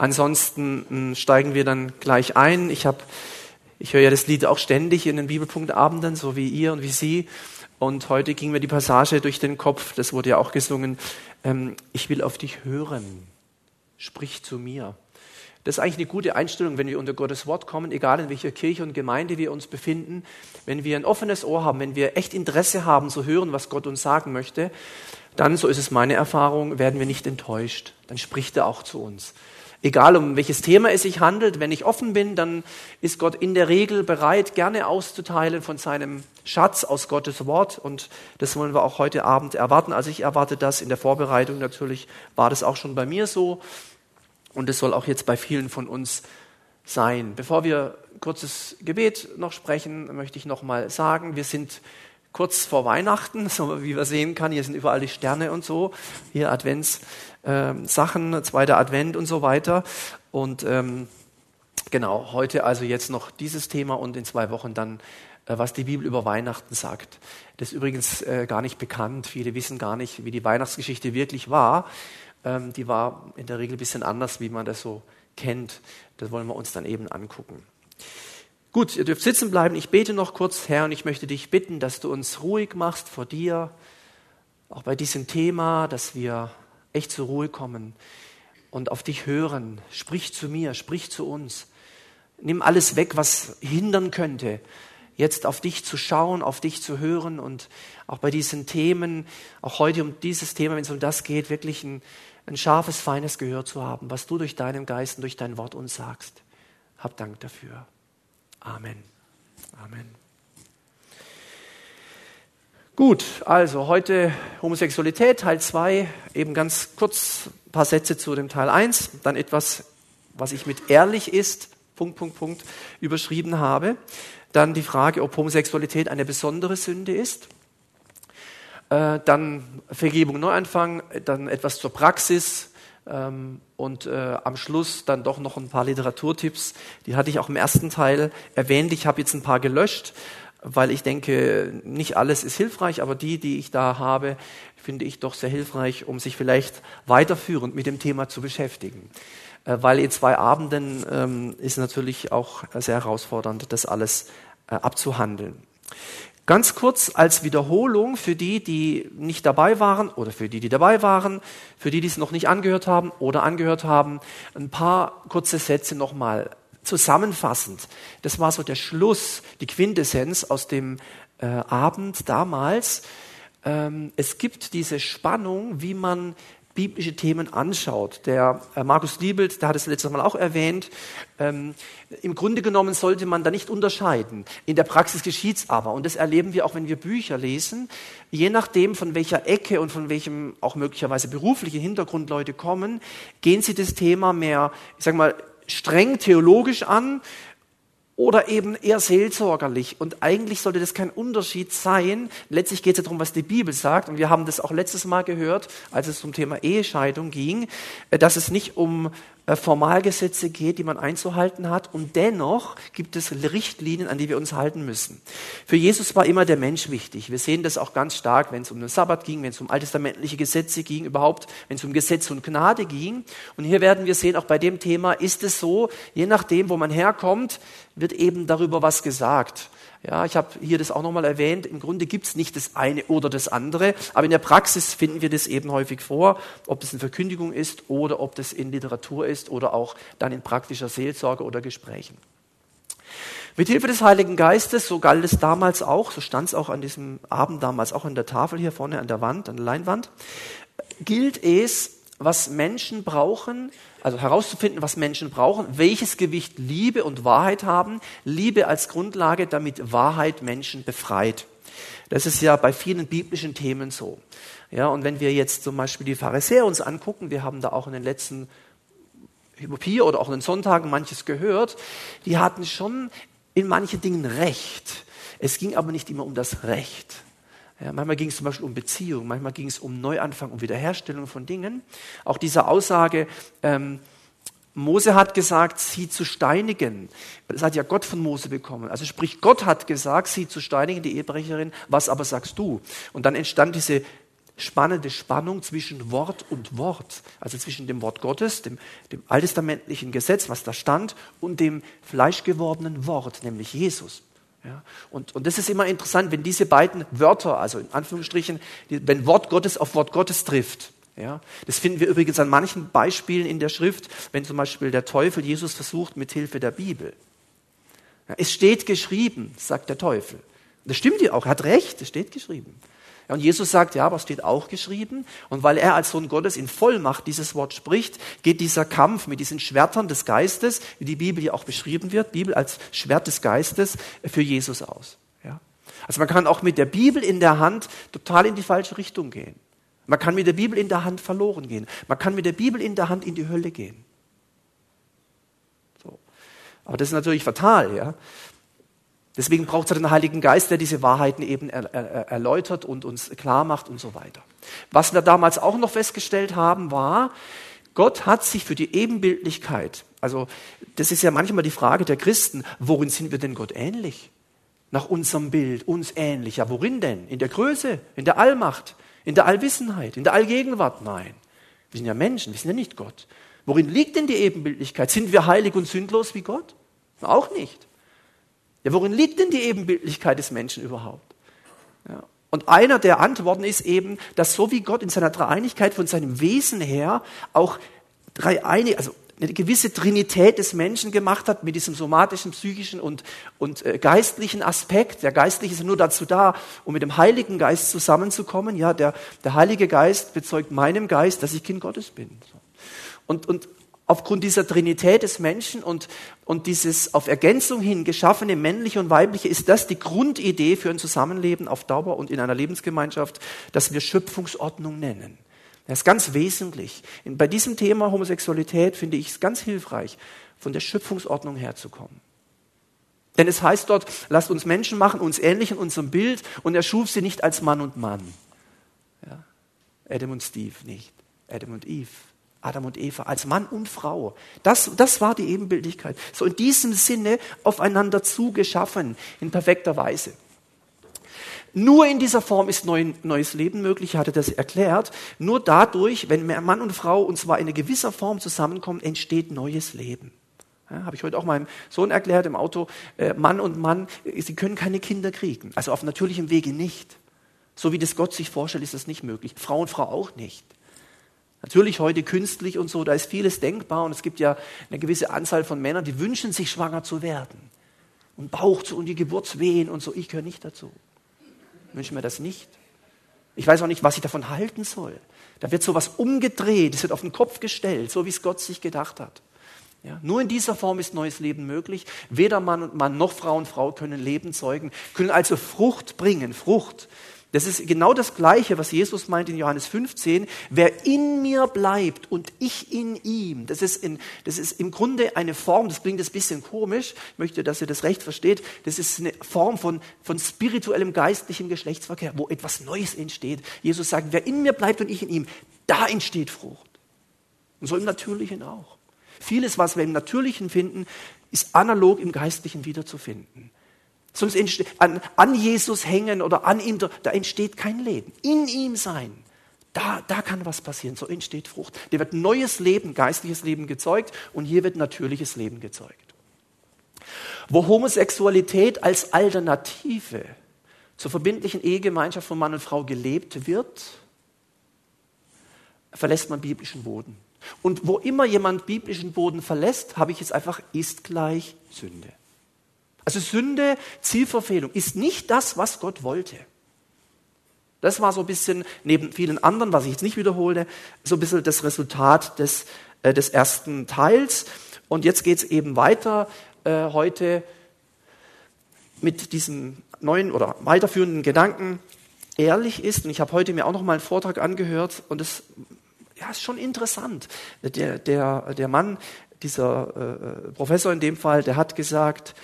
Ansonsten steigen wir dann gleich ein. Ich habe, ich höre ja das Lied auch ständig in den Bibelpunktabenden, so wie ihr und wie Sie. Und heute ging mir die Passage durch den Kopf, das wurde ja auch gesungen, ähm, ich will auf dich hören, sprich zu mir. Das ist eigentlich eine gute Einstellung, wenn wir unter Gottes Wort kommen, egal in welcher Kirche und Gemeinde wir uns befinden. Wenn wir ein offenes Ohr haben, wenn wir echt Interesse haben zu hören, was Gott uns sagen möchte, dann, so ist es meine Erfahrung, werden wir nicht enttäuscht. Dann spricht er auch zu uns. Egal um welches Thema es sich handelt, wenn ich offen bin, dann ist Gott in der Regel bereit, gerne auszuteilen von seinem Schatz aus Gottes Wort. Und das wollen wir auch heute Abend erwarten. Also ich erwarte das in der Vorbereitung natürlich, war das auch schon bei mir so. Und es soll auch jetzt bei vielen von uns sein. Bevor wir kurzes Gebet noch sprechen, möchte ich noch mal sagen, wir sind kurz vor Weihnachten, so wie wir sehen kann, hier sind überall die Sterne und so, hier Adventssachen, ähm, zweiter Advent und so weiter. Und ähm, genau, heute also jetzt noch dieses Thema und in zwei Wochen dann, äh, was die Bibel über Weihnachten sagt. Das ist übrigens äh, gar nicht bekannt. Viele wissen gar nicht, wie die Weihnachtsgeschichte wirklich war. Ähm, die war in der Regel ein bisschen anders, wie man das so kennt. Das wollen wir uns dann eben angucken. Gut, ihr dürft sitzen bleiben. Ich bete noch kurz, Herr, und ich möchte dich bitten, dass du uns ruhig machst vor dir, auch bei diesem Thema, dass wir echt zur Ruhe kommen und auf dich hören. Sprich zu mir, sprich zu uns. Nimm alles weg, was hindern könnte, jetzt auf dich zu schauen, auf dich zu hören und auch bei diesen Themen, auch heute um dieses Thema, wenn es um das geht, wirklich ein ein scharfes, feines Gehör zu haben, was du durch deinen Geist und durch dein Wort uns sagst. Hab Dank dafür. Amen. Amen. Gut, also heute Homosexualität, Teil 2, eben ganz kurz ein paar Sätze zu dem Teil 1, dann etwas, was ich mit ehrlich ist, Punkt, Punkt, Punkt, überschrieben habe. Dann die Frage, ob Homosexualität eine besondere Sünde ist. Äh, dann Vergebung Neuanfang, dann etwas zur Praxis ähm, und äh, am Schluss dann doch noch ein paar Literaturtipps. Die hatte ich auch im ersten Teil erwähnt. Ich habe jetzt ein paar gelöscht, weil ich denke, nicht alles ist hilfreich, aber die, die ich da habe, finde ich doch sehr hilfreich, um sich vielleicht weiterführend mit dem Thema zu beschäftigen. Äh, weil in zwei Abenden ähm, ist natürlich auch sehr herausfordernd, das alles äh, abzuhandeln. Ganz kurz als Wiederholung für die, die nicht dabei waren oder für die, die dabei waren, für die, die es noch nicht angehört haben oder angehört haben, ein paar kurze Sätze nochmal zusammenfassend. Das war so der Schluss, die Quintessenz aus dem äh, Abend damals. Ähm, es gibt diese Spannung, wie man biblische Themen anschaut. Der äh, Markus Liebelt, der hat es letztes Mal auch erwähnt, ähm, im Grunde genommen sollte man da nicht unterscheiden. In der Praxis geschieht's aber. Und das erleben wir auch, wenn wir Bücher lesen. Je nachdem, von welcher Ecke und von welchem auch möglicherweise beruflichen Hintergrund Leute kommen, gehen sie das Thema mehr, ich sag mal, streng theologisch an oder eben eher seelsorgerlich. Und eigentlich sollte das kein Unterschied sein. Letztlich geht es ja darum, was die Bibel sagt. Und wir haben das auch letztes Mal gehört, als es zum Thema Ehescheidung ging, äh, dass es nicht um Formalgesetze geht, die man einzuhalten hat. Und dennoch gibt es Richtlinien, an die wir uns halten müssen. Für Jesus war immer der Mensch wichtig. Wir sehen das auch ganz stark, wenn es um den Sabbat ging, wenn es um alttestamentliche Gesetze ging, überhaupt, wenn es um Gesetze und Gnade ging. Und hier werden wir sehen, auch bei dem Thema ist es so, je nachdem, wo man herkommt, wird eben darüber was gesagt. Ja, ich habe hier das auch nochmal erwähnt. Im Grunde gibt es nicht das eine oder das andere, aber in der Praxis finden wir das eben häufig vor, ob das in Verkündigung ist oder ob das in Literatur ist oder auch dann in praktischer Seelsorge oder Gesprächen. Mit Hilfe des Heiligen Geistes, so galt es damals auch, so stand es auch an diesem Abend damals auch an der Tafel hier vorne an der Wand, an der Leinwand, gilt es, was Menschen brauchen, also herauszufinden, was Menschen brauchen, welches Gewicht Liebe und Wahrheit haben. Liebe als Grundlage, damit Wahrheit Menschen befreit. Das ist ja bei vielen biblischen Themen so. Ja, und wenn wir jetzt zum Beispiel die Pharisäer uns angucken, wir haben da auch in den letzten hier oder auch in den Sonntagen manches gehört, die hatten schon in manchen Dingen Recht. Es ging aber nicht immer um das Recht. Ja, manchmal ging es zum Beispiel um Beziehung, manchmal ging es um Neuanfang, um Wiederherstellung von Dingen. Auch diese Aussage, ähm, Mose hat gesagt, sie zu steinigen. Das hat ja Gott von Mose bekommen. Also sprich, Gott hat gesagt, sie zu steinigen, die Ehebrecherin. Was aber sagst du? Und dann entstand diese spannende Spannung zwischen Wort und Wort, also zwischen dem Wort Gottes, dem, dem alttestamentlichen Gesetz, was da stand, und dem fleischgewordenen Wort, nämlich Jesus. Ja, und, und das ist immer interessant, wenn diese beiden Wörter, also in Anführungsstrichen, wenn Wort Gottes auf Wort Gottes trifft. Ja, das finden wir übrigens an manchen Beispielen in der Schrift, wenn zum Beispiel der Teufel Jesus versucht mit Hilfe der Bibel. Ja, es steht geschrieben, sagt der Teufel. Das stimmt ja auch, er hat recht, es steht geschrieben. Ja, und Jesus sagt, ja, aber es steht auch geschrieben. Und weil er als Sohn Gottes in Vollmacht dieses Wort spricht, geht dieser Kampf mit diesen Schwertern des Geistes, wie die Bibel ja auch beschrieben wird, Bibel als Schwert des Geistes, für Jesus aus. Ja? Also man kann auch mit der Bibel in der Hand total in die falsche Richtung gehen. Man kann mit der Bibel in der Hand verloren gehen. Man kann mit der Bibel in der Hand in die Hölle gehen. So. Aber das ist natürlich fatal, ja. Deswegen braucht es den Heiligen Geist, der diese Wahrheiten eben er, er, erläutert und uns klar macht und so weiter. Was wir damals auch noch festgestellt haben, war, Gott hat sich für die Ebenbildlichkeit, also das ist ja manchmal die Frage der Christen, worin sind wir denn Gott ähnlich? Nach unserem Bild, uns ähnlich. Ja, worin denn? In der Größe, in der Allmacht, in der Allwissenheit, in der Allgegenwart? Nein. Wir sind ja Menschen, wir sind ja nicht Gott. Worin liegt denn die Ebenbildlichkeit? Sind wir heilig und sündlos wie Gott? Auch nicht. Ja, worin liegt denn die Ebenbildlichkeit des Menschen überhaupt? Ja. Und einer der Antworten ist eben, dass so wie Gott in seiner Dreieinigkeit von seinem Wesen her auch dreieinig, also eine gewisse Trinität des Menschen gemacht hat mit diesem somatischen, psychischen und, und äh, geistlichen Aspekt. Der Geistliche ist nur dazu da, um mit dem Heiligen Geist zusammenzukommen. Ja, der, der Heilige Geist bezeugt meinem Geist, dass ich Kind Gottes bin. Und, und aufgrund dieser Trinität des Menschen und, und dieses auf Ergänzung hin geschaffene männliche und weibliche, ist das die Grundidee für ein Zusammenleben auf Dauer und in einer Lebensgemeinschaft, das wir Schöpfungsordnung nennen. Das ist ganz wesentlich. Bei diesem Thema Homosexualität finde ich es ganz hilfreich, von der Schöpfungsordnung herzukommen. Denn es heißt dort, lasst uns Menschen machen, uns ähnlich in unserem Bild, und er schuf sie nicht als Mann und Mann. Ja? Adam und Steve nicht. Adam und Eve. Adam und Eva als Mann und Frau. Das, das war die Ebenbildlichkeit. So in diesem Sinne aufeinander zugeschaffen, in perfekter Weise. Nur in dieser Form ist neu, neues Leben möglich, hatte das erklärt. Nur dadurch, wenn Mann und Frau und zwar in einer gewisser Form zusammenkommen, entsteht neues Leben. Ja, Habe ich heute auch meinem Sohn erklärt im Auto. Äh, Mann und Mann, äh, sie können keine Kinder kriegen. Also auf natürlichem Wege nicht. So wie das Gott sich vorstellt, ist das nicht möglich. Frau und Frau auch nicht. Natürlich heute künstlich und so, da ist vieles denkbar und es gibt ja eine gewisse Anzahl von Männern, die wünschen sich schwanger zu werden. Und Bauch zu und die Geburtswehen und so. Ich gehöre nicht dazu. Ich wünsche mir das nicht. Ich weiß auch nicht, was ich davon halten soll. Da wird sowas umgedreht, es wird auf den Kopf gestellt, so wie es Gott sich gedacht hat. Ja, nur in dieser Form ist neues Leben möglich. Weder Mann und Mann noch Frau und Frau können Leben zeugen, können also Frucht bringen, Frucht. Das ist genau das Gleiche, was Jesus meint in Johannes 15. Wer in mir bleibt und ich in ihm, das ist, in, das ist im Grunde eine Form, das klingt ein bisschen komisch, ich möchte, dass ihr das recht versteht, das ist eine Form von, von spirituellem, geistlichem Geschlechtsverkehr, wo etwas Neues entsteht. Jesus sagt, wer in mir bleibt und ich in ihm, da entsteht Frucht. Und so im Natürlichen auch. Vieles, was wir im Natürlichen finden, ist analog im Geistlichen wiederzufinden. Sonst an, an Jesus hängen oder an ihm, da entsteht kein Leben. In ihm sein, da, da kann was passieren. So entsteht Frucht. Da wird neues Leben, geistliches Leben gezeugt und hier wird natürliches Leben gezeugt. Wo Homosexualität als Alternative zur verbindlichen Ehegemeinschaft von Mann und Frau gelebt wird, verlässt man biblischen Boden. Und wo immer jemand biblischen Boden verlässt, habe ich jetzt einfach, ist gleich Sünde. Also Sünde, Zielverfehlung ist nicht das, was Gott wollte. Das war so ein bisschen, neben vielen anderen, was ich jetzt nicht wiederhole, so ein bisschen das Resultat des, äh, des ersten Teils. Und jetzt geht es eben weiter äh, heute mit diesem neuen oder weiterführenden Gedanken. Ehrlich ist, und ich habe heute mir auch noch mal einen Vortrag angehört, und das ja, ist schon interessant. Der, der, der Mann, dieser äh, äh Professor in dem Fall, der hat gesagt,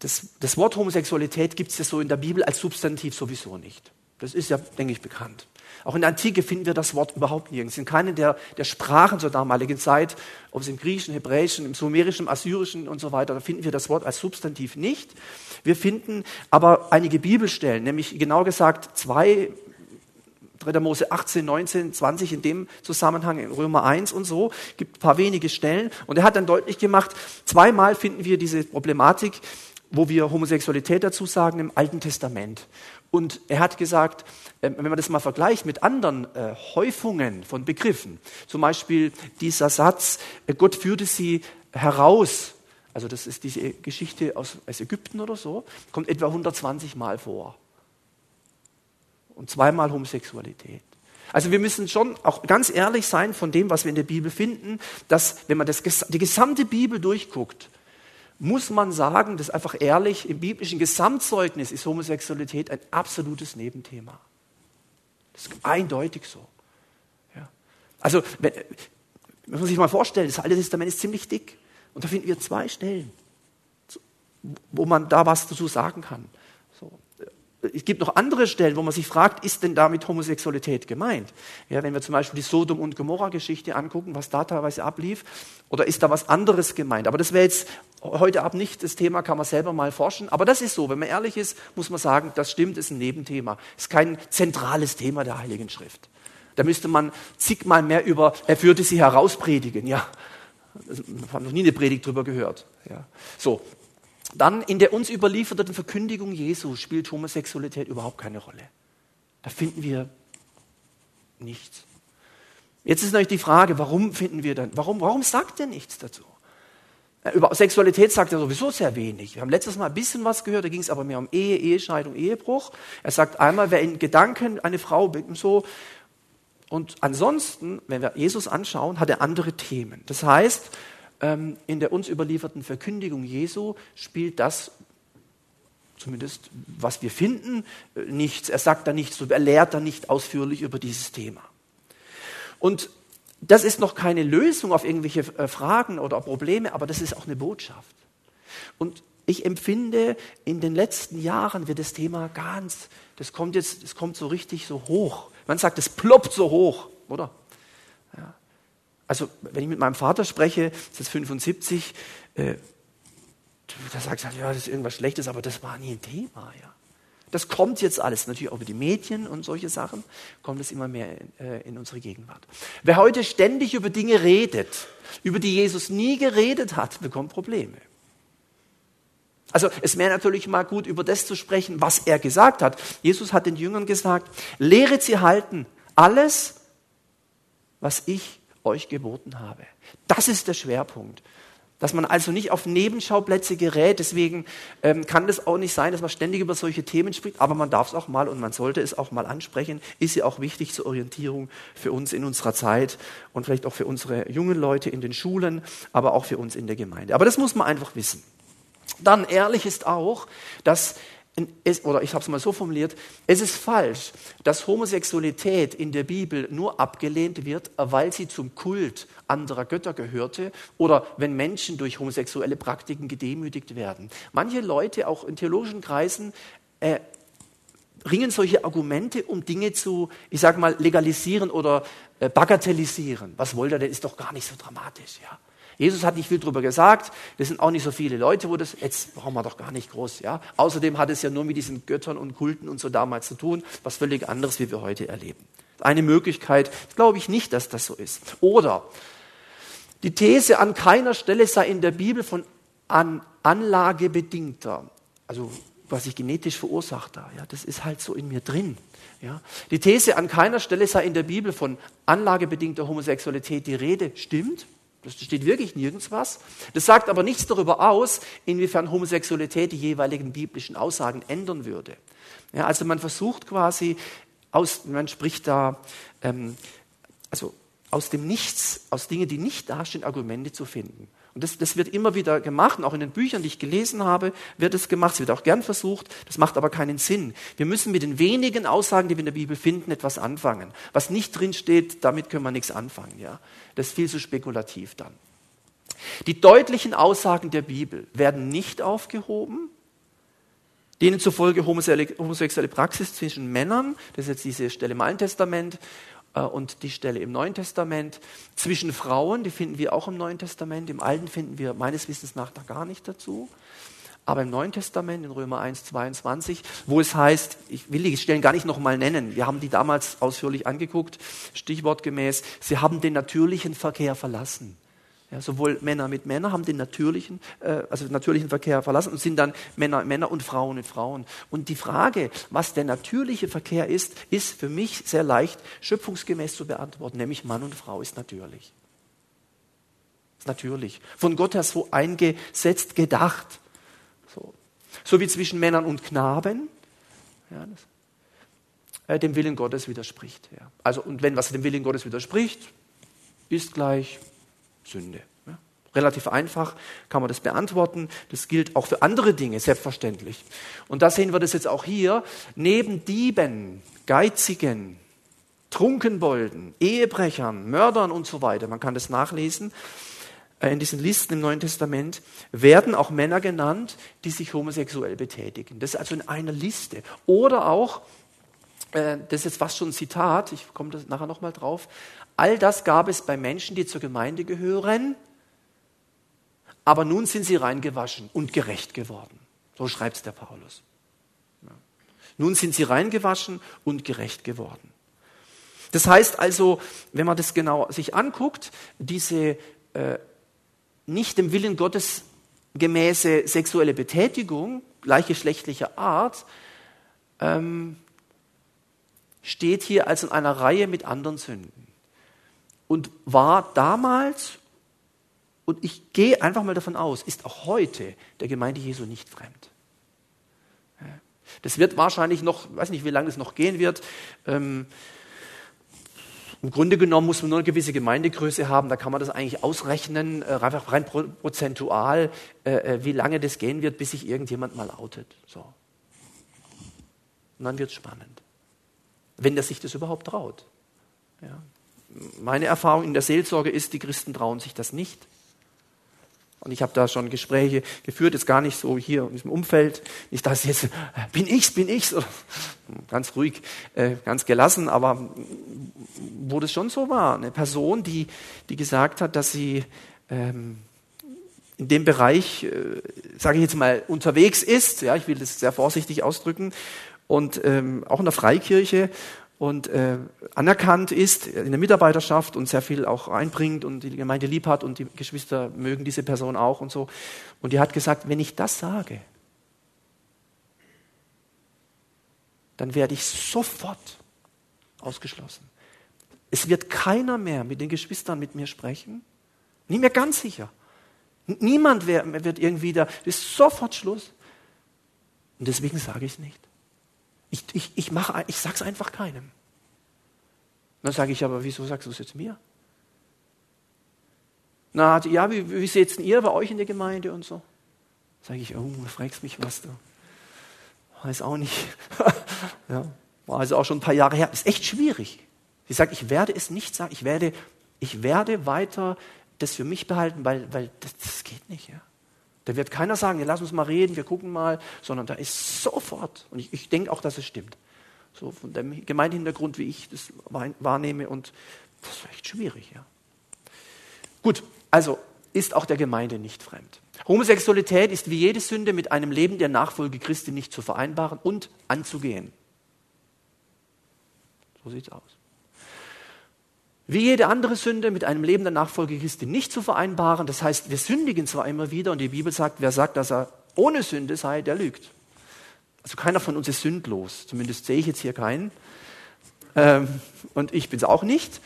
das, das Wort Homosexualität gibt es ja so in der Bibel als Substantiv sowieso nicht. Das ist ja, denke ich, bekannt. Auch in der Antike finden wir das Wort überhaupt nirgends. In keiner der, der Sprachen zur damaligen Zeit, ob es im Griechischen, Hebräischen, im Sumerischen, Assyrischen und so weiter, da finden wir das Wort als Substantiv nicht. Wir finden aber einige Bibelstellen, nämlich genau gesagt zwei 3. Mose 18, 19, 20 in dem Zusammenhang, in Römer 1 und so, gibt ein paar wenige Stellen. Und er hat dann deutlich gemacht, zweimal finden wir diese Problematik, wo wir Homosexualität dazu sagen, im Alten Testament. Und er hat gesagt, äh, wenn man das mal vergleicht mit anderen äh, Häufungen von Begriffen, zum Beispiel dieser Satz, äh, Gott führte sie heraus, also das ist diese Geschichte aus Ägypten oder so, kommt etwa 120 Mal vor. Und zweimal Homosexualität. Also wir müssen schon auch ganz ehrlich sein von dem, was wir in der Bibel finden, dass wenn man das, die gesamte Bibel durchguckt, muss man sagen, das ist einfach ehrlich, im biblischen Gesamtzeugnis ist Homosexualität ein absolutes Nebenthema. Das ist eindeutig so. Ja. Also, wenn, wenn man sich mal vorstellt, das Alte Testament ist ziemlich dick. Und da finden wir zwei Stellen, wo man da was dazu sagen kann es gibt noch andere Stellen, wo man sich fragt, ist denn damit Homosexualität gemeint? Ja, wenn wir zum Beispiel die Sodom- und Gomorra-Geschichte angucken, was da teilweise ablief, oder ist da was anderes gemeint? Aber das wäre jetzt heute Abend nicht das Thema, kann man selber mal forschen. Aber das ist so, wenn man ehrlich ist, muss man sagen, das stimmt, ist ein Nebenthema. Ist kein zentrales Thema der Heiligen Schrift. Da müsste man zigmal mehr über, er führte sie heraus predigen, ja. Ich habe noch nie eine Predigt drüber gehört. Ja. So, dann in der uns überlieferten Verkündigung Jesu spielt Homosexualität überhaupt keine Rolle. Da finden wir nichts. Jetzt ist natürlich die Frage, warum finden wir dann, warum, warum sagt er nichts dazu? Über Sexualität sagt er sowieso sehr wenig. Wir haben letztes Mal ein bisschen was gehört, da ging es aber mehr um Ehe, Ehescheidung, Ehebruch. Er sagt einmal, wer in Gedanken eine Frau so. Und ansonsten, wenn wir Jesus anschauen, hat er andere Themen. Das heißt, in der uns überlieferten Verkündigung Jesu spielt das zumindest was wir finden, äh, nichts. Er sagt da nichts, er lehrt da nicht ausführlich über dieses Thema. Und das ist noch keine Lösung auf irgendwelche äh, Fragen oder Probleme, aber das ist auch eine Botschaft. Und ich empfinde, in den letzten Jahren wird das Thema ganz, das kommt jetzt, das kommt so richtig so hoch. Man sagt, es ploppt so hoch, oder? Also, wenn ich mit meinem Vater spreche, das ist 75, äh, da sagt er, ja, das ist irgendwas Schlechtes, aber das war nie ein Thema, ja. Das kommt jetzt alles, natürlich auch über die Medien und solche Sachen, kommt es immer mehr in, äh, in unsere Gegenwart. Wer heute ständig über Dinge redet, über die Jesus nie geredet hat, bekommt Probleme. Also es wäre natürlich mal gut, über das zu sprechen, was er gesagt hat. Jesus hat den Jüngern gesagt, lehret sie halten alles, was ich euch geboten habe. Das ist der Schwerpunkt. Dass man also nicht auf Nebenschauplätze gerät. Deswegen ähm, kann das auch nicht sein, dass man ständig über solche Themen spricht. Aber man darf es auch mal und man sollte es auch mal ansprechen. Ist ja auch wichtig zur Orientierung für uns in unserer Zeit und vielleicht auch für unsere jungen Leute in den Schulen, aber auch für uns in der Gemeinde. Aber das muss man einfach wissen. Dann ehrlich ist auch, dass es, oder ich habe es mal so formuliert, es ist falsch, dass Homosexualität in der Bibel nur abgelehnt wird, weil sie zum Kult anderer Götter gehörte oder wenn Menschen durch homosexuelle Praktiken gedemütigt werden. Manche Leute, auch in theologischen Kreisen, äh, ringen solche Argumente, um Dinge zu, ich sage mal, legalisieren oder äh, bagatellisieren. Was wollt ihr denn? Ist doch gar nicht so dramatisch, ja. Jesus hat nicht viel darüber gesagt. Das sind auch nicht so viele Leute, wo das, jetzt brauchen wir doch gar nicht groß, ja. Außerdem hat es ja nur mit diesen Göttern und Kulten und so damals zu tun, was völlig anderes, wie wir heute erleben. Eine Möglichkeit, glaube ich nicht, dass das so ist. Oder die These, an keiner Stelle sei in der Bibel von an Anlagebedingter, also was ich genetisch verursacht da, ja, das ist halt so in mir drin. Ja. Die These, an keiner Stelle sei in der Bibel von anlagebedingter Homosexualität die Rede, stimmt. Das steht wirklich nirgends was. Das sagt aber nichts darüber aus, inwiefern Homosexualität die jeweiligen biblischen Aussagen ändern würde. Ja, also man versucht quasi, aus, man spricht da, ähm, also aus dem Nichts, aus Dingen, die nicht dastehen, Argumente zu finden. Und das, das wird immer wieder gemacht, und auch in den Büchern, die ich gelesen habe, wird es gemacht. Es wird auch gern versucht, das macht aber keinen Sinn. Wir müssen mit den wenigen Aussagen, die wir in der Bibel finden, etwas anfangen. Was nicht drin steht, damit können wir nichts anfangen. Ja? Das ist viel zu spekulativ dann. Die deutlichen Aussagen der Bibel werden nicht aufgehoben, denen zufolge homosexuelle Praxis zwischen Männern, das ist jetzt diese Stelle im Alten Testament, und die Stelle im Neuen Testament. Zwischen Frauen, die finden wir auch im Neuen Testament, im Alten finden wir meines Wissens nach da gar nicht dazu. aber im Neuen Testament, in Römer 1, 22, wo es heißt, ich will die Stellen gar nicht nochmal nennen, wir haben die damals ausführlich angeguckt, stichwortgemäß, sie haben den natürlichen Verkehr verlassen. Ja, sowohl Männer mit Männern haben den natürlichen, äh, also natürlichen Verkehr verlassen und sind dann Männer, Männer und Frauen mit Frauen. Und die Frage, was der natürliche Verkehr ist, ist für mich sehr leicht schöpfungsgemäß zu beantworten, nämlich Mann und Frau ist natürlich. Ist natürlich. Von Gott her so eingesetzt, gedacht. So, so wie zwischen Männern und Knaben. Ja, das, äh, dem Willen Gottes widerspricht. Ja. Also, und wenn was dem Willen Gottes widerspricht, ist gleich Sünde. Ja? Relativ einfach kann man das beantworten. Das gilt auch für andere Dinge, selbstverständlich. Und da sehen wir das jetzt auch hier. Neben Dieben, Geizigen, Trunkenbolden, Ehebrechern, Mördern und so weiter, man kann das nachlesen, äh, in diesen Listen im Neuen Testament werden auch Männer genannt, die sich homosexuell betätigen. Das ist also in einer Liste. Oder auch, äh, das ist jetzt fast schon ein Zitat, ich komme nachher nochmal drauf, All das gab es bei Menschen, die zur Gemeinde gehören, aber nun sind sie reingewaschen und gerecht geworden. So schreibt es der Paulus. Nun sind sie reingewaschen und gerecht geworden. Das heißt also, wenn man das genau sich anguckt, diese äh, nicht dem Willen Gottes gemäße sexuelle Betätigung gleichgeschlechtlicher Art ähm, steht hier als in einer Reihe mit anderen Sünden und war damals, und ich gehe einfach mal davon aus, ist auch heute der Gemeinde Jesu nicht fremd. Das wird wahrscheinlich noch, ich weiß nicht, wie lange das noch gehen wird. Ähm, Im Grunde genommen muss man nur eine gewisse Gemeindegröße haben, da kann man das eigentlich ausrechnen, äh, einfach rein prozentual, äh, äh, wie lange das gehen wird, bis sich irgendjemand mal outet. So. Und dann wird es spannend. Wenn er sich das überhaupt traut. Ja meine Erfahrung in der Seelsorge ist, die Christen trauen sich das nicht. Und ich habe da schon Gespräche geführt, jetzt gar nicht so hier in diesem Umfeld, nicht dass jetzt, äh, bin ich's, bin ich's, ganz ruhig, äh, ganz gelassen, aber wo das schon so war, eine Person, die, die gesagt hat, dass sie ähm, in dem Bereich, äh, sage ich jetzt mal, unterwegs ist, ja, ich will das sehr vorsichtig ausdrücken, und ähm, auch in der Freikirche und äh, anerkannt ist in der Mitarbeiterschaft und sehr viel auch einbringt und die Gemeinde lieb hat und die Geschwister mögen diese Person auch und so. Und die hat gesagt, wenn ich das sage, dann werde ich sofort ausgeschlossen. Es wird keiner mehr mit den Geschwistern mit mir sprechen. Nie mehr ganz sicher. Niemand wird irgendwie da, das ist sofort Schluss. Und deswegen sage ich es nicht. Ich, ich, ich, mache, ich sage es einfach keinem. Dann sage ich, aber wieso sagst du es jetzt mir? Na, ja, wie, wie seht ihr bei euch in der Gemeinde und so? Sage ich, oh, du fragst mich was, du. Weiß auch nicht. ja, war also auch schon ein paar Jahre her. Ist echt schwierig. Sie sagt, ich werde es nicht sagen, ich werde, ich werde weiter das für mich behalten, weil, weil das, das geht nicht. Ja. Da wird keiner sagen, ja, lass uns mal reden, wir gucken mal, sondern da ist sofort, und ich, ich denke auch, dass es stimmt, so von dem Gemeindehintergrund, wie ich das wahrnehme, und das ist echt schwierig, ja. Gut, also ist auch der Gemeinde nicht fremd. Homosexualität ist wie jede Sünde mit einem Leben der Nachfolge Christi nicht zu vereinbaren und anzugehen. So sieht es aus wie jede andere Sünde mit einem Leben der Nachfolge Christi nicht zu vereinbaren. Das heißt, wir sündigen zwar immer wieder und die Bibel sagt, wer sagt, dass er ohne Sünde sei, der lügt. Also keiner von uns ist sündlos. Zumindest sehe ich jetzt hier keinen. Ähm, und ich bin es auch nicht.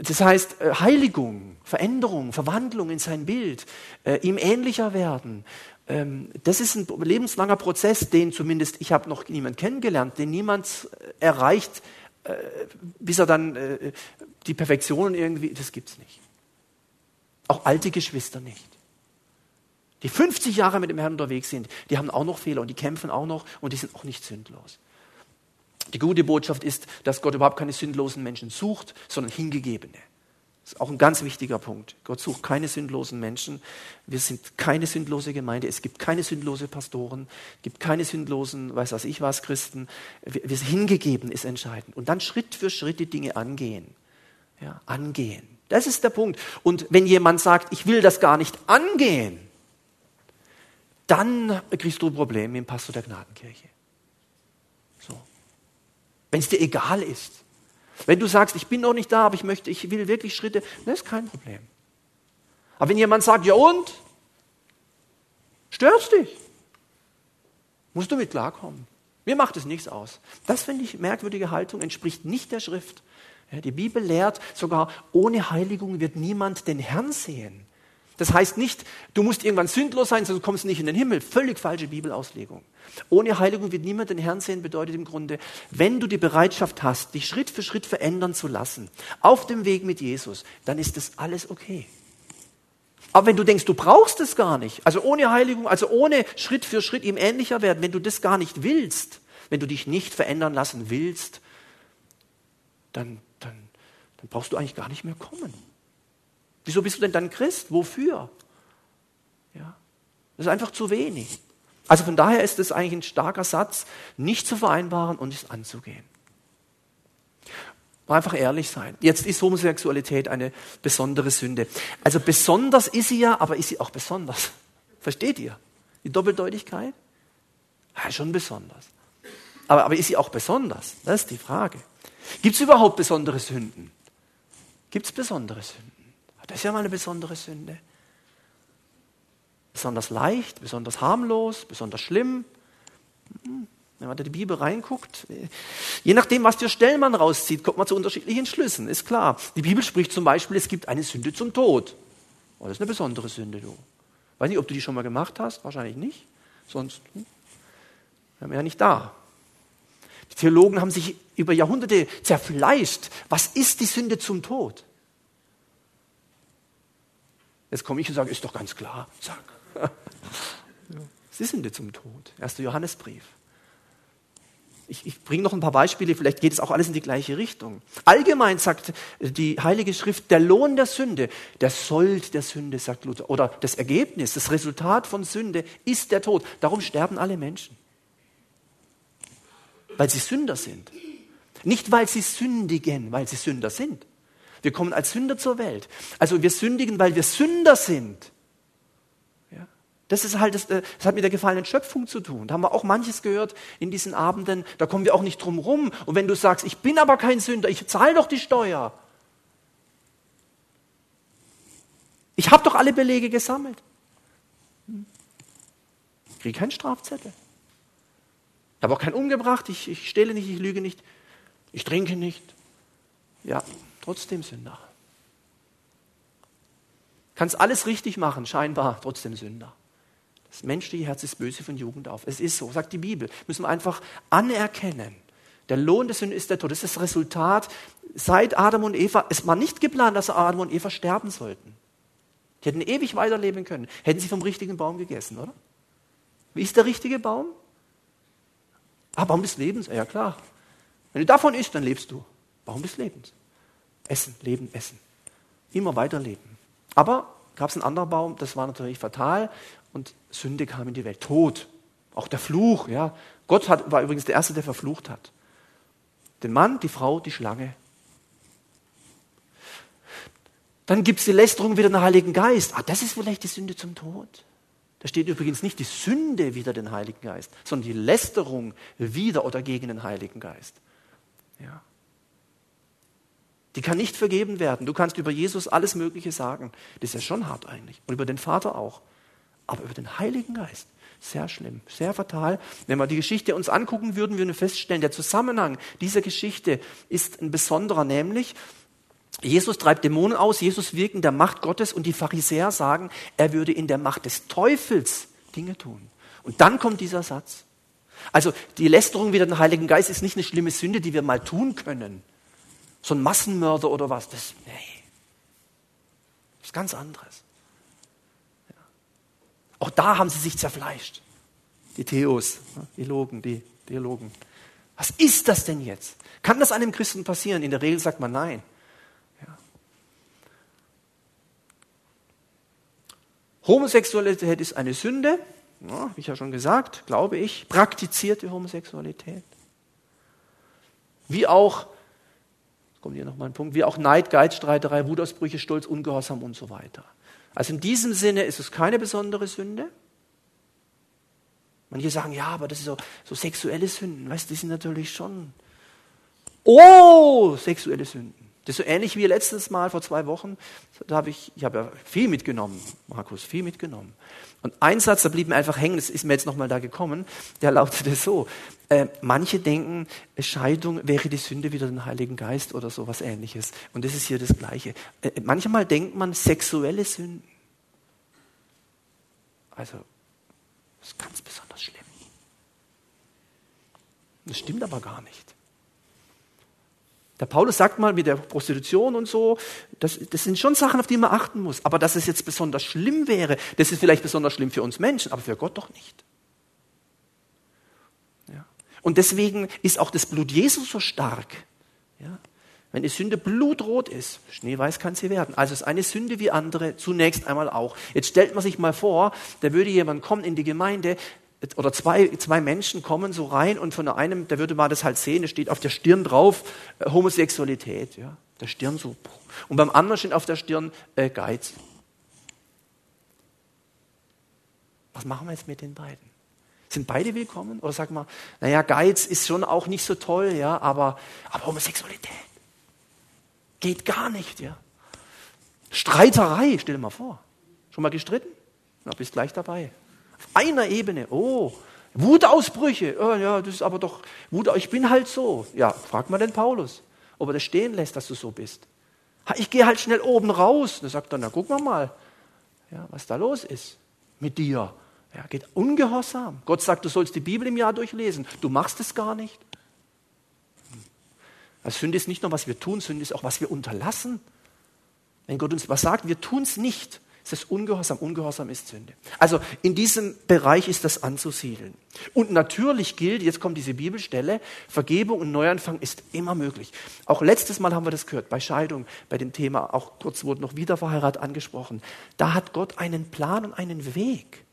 Das heißt, äh, Heiligung, Veränderung, Verwandlung in sein Bild, äh, ihm ähnlicher werden, ähm, das ist ein lebenslanger Prozess, den zumindest ich habe noch niemand kennengelernt, den niemand äh, erreicht, bis er dann die Perfektion irgendwie, das gibt es nicht. Auch alte Geschwister nicht. Die 50 Jahre mit dem Herrn unterwegs sind, die haben auch noch Fehler und die kämpfen auch noch und die sind auch nicht sündlos. Die gute Botschaft ist, dass Gott überhaupt keine sündlosen Menschen sucht, sondern hingegebene. Das ist auch ein ganz wichtiger Punkt. Gott sucht keine sündlosen Menschen. Wir sind keine sündlose Gemeinde. Es gibt keine sündlose Pastoren. Es gibt keine sündlosen, weiß was ich was, Christen. Wir, wir sind hingegeben, ist entscheidend. Und dann Schritt für Schritt die Dinge angehen. Ja, angehen. Das ist der Punkt. Und wenn jemand sagt, ich will das gar nicht angehen, dann kriegst du ein Problem mit dem Pastor der Gnadenkirche. So. Wenn es dir egal ist. Wenn du sagst, ich bin noch nicht da, aber ich möchte, ich will wirklich Schritte, das ist kein Problem. Aber wenn jemand sagt, ja und? Stört's dich? Musst du mit klarkommen. Mir macht es nichts aus. Das finde ich merkwürdige Haltung, entspricht nicht der Schrift. Die Bibel lehrt sogar, ohne Heiligung wird niemand den Herrn sehen. Das heißt nicht, du musst irgendwann sündlos sein, sonst kommst du nicht in den Himmel. Völlig falsche Bibelauslegung. Ohne Heiligung wird niemand den Herrn sehen, bedeutet im Grunde, wenn du die Bereitschaft hast, dich Schritt für Schritt verändern zu lassen, auf dem Weg mit Jesus, dann ist das alles okay. Aber wenn du denkst, du brauchst es gar nicht, also ohne Heiligung, also ohne Schritt für Schritt ihm ähnlicher werden, wenn du das gar nicht willst, wenn du dich nicht verändern lassen willst, dann, dann, brauchst du eigentlich gar nicht mehr kommen. Wieso bist du denn dann Christ? Wofür? Ja, das ist einfach zu wenig. Also von daher ist es eigentlich ein starker Satz, nicht zu vereinbaren und es anzugehen. Einfach ehrlich sein. Jetzt ist Homosexualität eine besondere Sünde. Also besonders ist sie ja, aber ist sie auch besonders. Versteht ihr? Die Doppeldeutigkeit? Ja, schon besonders. Aber, aber ist sie auch besonders? Das ist die Frage. Gibt es überhaupt besondere Sünden? Gibt es besondere Sünden? Das ist ja mal eine besondere Sünde. Besonders leicht, besonders harmlos, besonders schlimm. Hm, wenn man da die Bibel reinguckt, je nachdem, was für Stellen man rauszieht, kommt man zu unterschiedlichen Schlüssen, ist klar. Die Bibel spricht zum Beispiel, es gibt eine Sünde zum Tod. Oh, das ist eine besondere Sünde, du. Weiß nicht, ob du die schon mal gemacht hast, wahrscheinlich nicht. Sonst hm, wären wir ja nicht da. Die Theologen haben sich über Jahrhunderte zerfleischt. Was ist die Sünde zum Tod? Jetzt komme ich und sage, ist doch ganz klar. Zack. Sie sind zum Tod. Erster Johannesbrief. Ich, ich bringe noch ein paar Beispiele, vielleicht geht es auch alles in die gleiche Richtung. Allgemein sagt die Heilige Schrift, der Lohn der Sünde, der Sold der Sünde, sagt Luther, oder das Ergebnis, das Resultat von Sünde ist der Tod. Darum sterben alle Menschen. Weil sie Sünder sind. Nicht, weil sie sündigen, weil sie Sünder sind. Wir kommen als Sünder zur Welt. Also wir sündigen, weil wir Sünder sind. Ja? Das ist halt, das, äh, das hat mit der gefallenen Schöpfung zu tun. Da haben wir auch manches gehört in diesen Abenden. Da kommen wir auch nicht drum rum. Und wenn du sagst, ich bin aber kein Sünder, ich zahle doch die Steuer. Ich habe doch alle Belege gesammelt. Hm. Ich kriege keinen Strafzettel. Ich habe auch keinen umgebracht, ich, ich stehle nicht, ich lüge nicht, ich trinke nicht. Ja, trotzdem Sünder. Kannst alles richtig machen, scheinbar trotzdem Sünder. Das menschliche Herz ist böse von Jugend auf. Es ist so, sagt die Bibel. Müssen wir einfach anerkennen. Der Lohn der Sünde ist der Tod. Das ist das Resultat. Seit Adam und Eva, es war nicht geplant, dass Adam und Eva sterben sollten. Die hätten ewig weiterleben können. Hätten sie vom richtigen Baum gegessen, oder? Wie ist der richtige Baum? Ah, Baum des Lebens, ja klar. Wenn du davon isst, dann lebst du. Baum des Lebens. Essen, leben, essen. Immer weiterleben. Aber gab es einen anderen Baum, das war natürlich fatal und Sünde kam in die Welt. Tod. Auch der Fluch, ja. Gott hat, war übrigens der Erste, der verflucht hat. Den Mann, die Frau, die Schlange. Dann gibt es die Lästerung wieder den Heiligen Geist. Ah, das ist vielleicht die Sünde zum Tod. Da steht übrigens nicht die Sünde wider den Heiligen Geist, sondern die Lästerung wider oder gegen den Heiligen Geist. Ja. Die kann nicht vergeben werden. Du kannst über Jesus alles Mögliche sagen. Das ist ja schon hart eigentlich. Und über den Vater auch. Aber über den Heiligen Geist. Sehr schlimm, sehr fatal. Wenn wir die Geschichte uns angucken würden, würden wir feststellen, der Zusammenhang dieser Geschichte ist ein besonderer, nämlich Jesus treibt Dämonen aus, Jesus wirkt in der Macht Gottes und die Pharisäer sagen, er würde in der Macht des Teufels Dinge tun. Und dann kommt dieser Satz. Also die Lästerung wieder den Heiligen Geist ist nicht eine schlimme Sünde, die wir mal tun können so ein Massenmörder oder was. Das, nee. das ist ganz anderes. Ja. Auch da haben sie sich zerfleischt. Die Theos, die Logen, die Theologen. Was ist das denn jetzt? Kann das einem Christen passieren? In der Regel sagt man nein. Ja. Homosexualität ist eine Sünde, ja, habe ich ja schon gesagt, glaube ich, praktizierte Homosexualität. Wie auch kommt hier nochmal ein Punkt, wie auch Neid, Geiz, Streiterei, Wutausbrüche, Stolz, Ungehorsam und so weiter. Also in diesem Sinne ist es keine besondere Sünde. Manche sagen, ja, aber das ist so, so sexuelle Sünden. Weißt du, die sind natürlich schon. Oh, sexuelle Sünden. Das ist so ähnlich wie letztes Mal vor zwei Wochen. Da habe ich, ich habe ja viel mitgenommen, Markus, viel mitgenommen. Und ein Satz, da blieb mir einfach hängen, das ist mir jetzt nochmal da gekommen, der lautete so. Äh, manche denken, Scheidung wäre die Sünde wieder den Heiligen Geist oder so was ähnliches. Und das ist hier das Gleiche. Äh, manchmal denkt man sexuelle Sünden. Also, das ist ganz besonders schlimm. Das stimmt aber gar nicht. Der Paulus sagt mal mit der Prostitution und so, das, das sind schon Sachen, auf die man achten muss. Aber dass es jetzt besonders schlimm wäre, das ist vielleicht besonders schlimm für uns Menschen, aber für Gott doch nicht. Ja. Und deswegen ist auch das Blut Jesu so stark. Ja. Wenn die Sünde blutrot ist, schneeweiß kann sie werden. Also ist eine Sünde wie andere zunächst einmal auch. Jetzt stellt man sich mal vor, da würde jemand kommen in die Gemeinde, oder zwei, zwei Menschen kommen so rein und von einem, der würde mal das halt sehen, da steht auf der Stirn drauf äh, Homosexualität, ja, der Stirn so. Und beim anderen steht auf der Stirn äh, Geiz. Was machen wir jetzt mit den beiden? Sind beide willkommen? Oder sagen wir, naja, Geiz ist schon auch nicht so toll, ja, aber, aber Homosexualität geht gar nicht, ja. Streiterei, stell dir mal vor. Schon mal gestritten? Na, bist gleich dabei. Auf einer Ebene. Oh, Wutausbrüche. Oh, ja, das ist aber doch Wut. Ich bin halt so. Ja, frag mal den Paulus, ob er das stehen lässt, dass du so bist. Ich gehe halt schnell oben raus. Da sagt er, na guck mal mal, ja, was da los ist mit dir. Ja, geht ungehorsam. Gott sagt, du sollst die Bibel im Jahr durchlesen. Du machst es gar nicht. Also Sünde ist nicht nur, was wir tun, Sünde ist auch, was wir unterlassen. Wenn Gott uns was sagt, wir tun es nicht. Es ist Ungehorsam. Ungehorsam ist Sünde. Also in diesem Bereich ist das anzusiedeln. Und natürlich gilt, jetzt kommt diese Bibelstelle, Vergebung und Neuanfang ist immer möglich. Auch letztes Mal haben wir das gehört, bei Scheidung, bei dem Thema, auch kurz wurde noch Wiederverheirat angesprochen. Da hat Gott einen Plan und einen Weg.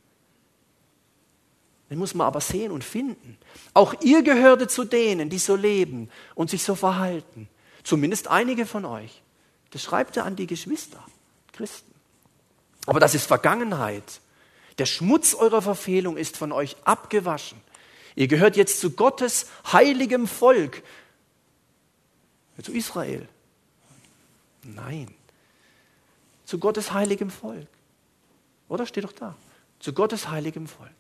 Den muss man aber sehen und finden. Auch ihr gehörte zu denen, die so leben und sich so verhalten. Zumindest einige von euch. Das schreibt er an die Geschwister, Christen. Aber das ist Vergangenheit. Der Schmutz eurer Verfehlung ist von euch abgewaschen. Ihr gehört jetzt zu Gottes heiligem Volk. Zu Israel. Nein. Zu Gottes heiligem Volk. Oder steht doch da. Zu Gottes heiligem Volk.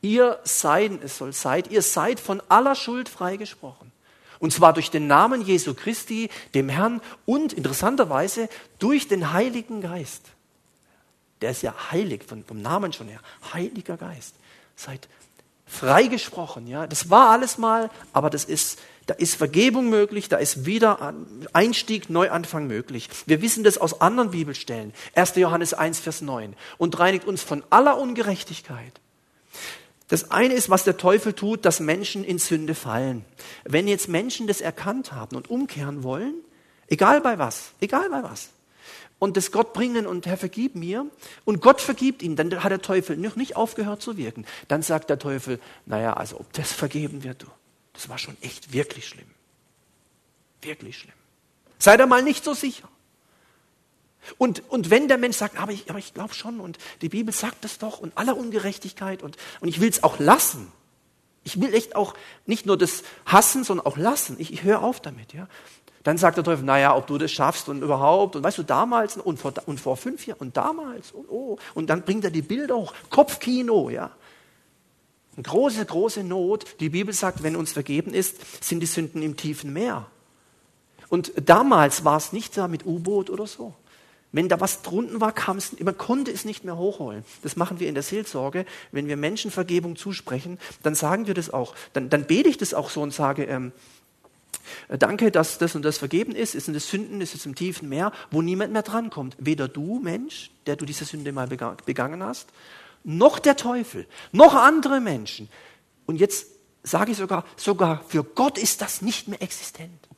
Ihr seid, es soll seid, ihr seid von aller Schuld freigesprochen. Und zwar durch den Namen Jesu Christi, dem Herrn und interessanterweise durch den Heiligen Geist der ist ja heilig, vom, vom Namen schon her. Heiliger Geist. Seid freigesprochen, ja. Das war alles mal, aber das ist, da ist Vergebung möglich, da ist wieder Einstieg, Neuanfang möglich. Wir wissen das aus anderen Bibelstellen. 1. Johannes 1, Vers 9. Und reinigt uns von aller Ungerechtigkeit. Das eine ist, was der Teufel tut, dass Menschen in Sünde fallen. Wenn jetzt Menschen das erkannt haben und umkehren wollen, egal bei was, egal bei was, und das Gott bringen und Herr, vergib mir. Und Gott vergibt ihm, dann hat der Teufel noch nicht aufgehört zu wirken. Dann sagt der Teufel, naja, also ob das vergeben wird, du, das war schon echt wirklich schlimm. Wirklich schlimm. Sei da mal nicht so sicher. Und, und wenn der Mensch sagt, aber ich, aber ich glaube schon und die Bibel sagt das doch und aller Ungerechtigkeit und, und ich will es auch lassen. Ich will echt auch nicht nur das hassen, sondern auch lassen. Ich, ich höre auf damit. Ja? Dann sagt der Teufel, naja, ob du das schaffst und überhaupt. Und weißt du, damals und vor, und vor fünf Jahren und damals. Und, oh, und dann bringt er die Bilder hoch. Kopfkino, ja. Eine große, große Not. Die Bibel sagt, wenn uns vergeben ist, sind die Sünden im tiefen Meer. Und damals war es nicht da mit U-Boot oder so. Wenn da was drunten war, kam es, man konnte es nicht mehr hochholen. Das machen wir in der Seelsorge. Wenn wir Menschen Vergebung zusprechen, dann sagen wir das auch. Dann, dann bete ich das auch so und sage, ähm, äh, danke, dass das und das vergeben ist, ist in das Sünden, ist es im tiefen Meer, wo niemand mehr drankommt. Weder du, Mensch, der du diese Sünde mal begangen hast, noch der Teufel, noch andere Menschen. Und jetzt sage ich sogar, sogar für Gott ist das nicht mehr existent.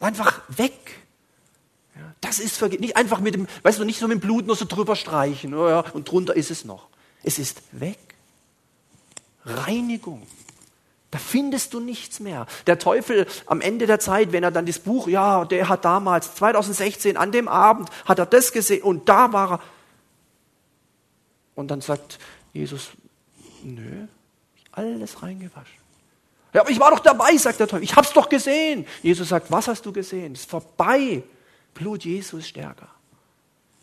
Einfach weg. Das ist vergeben. Nicht einfach mit dem, weißt du, nicht so mit dem Blut nur so drüber streichen oh und drunter ist es noch. Es ist weg. Reinigung. Da findest du nichts mehr. Der Teufel am Ende der Zeit, wenn er dann das Buch, ja, der hat damals, 2016, an dem Abend, hat er das gesehen und da war er. Und dann sagt Jesus, Nö, alles reingewaschen. Ja, aber ich war doch dabei, sagt der Teufel. Ich hab's doch gesehen. Jesus sagt, was hast du gesehen? Es ist vorbei. Blut Jesu ist stärker.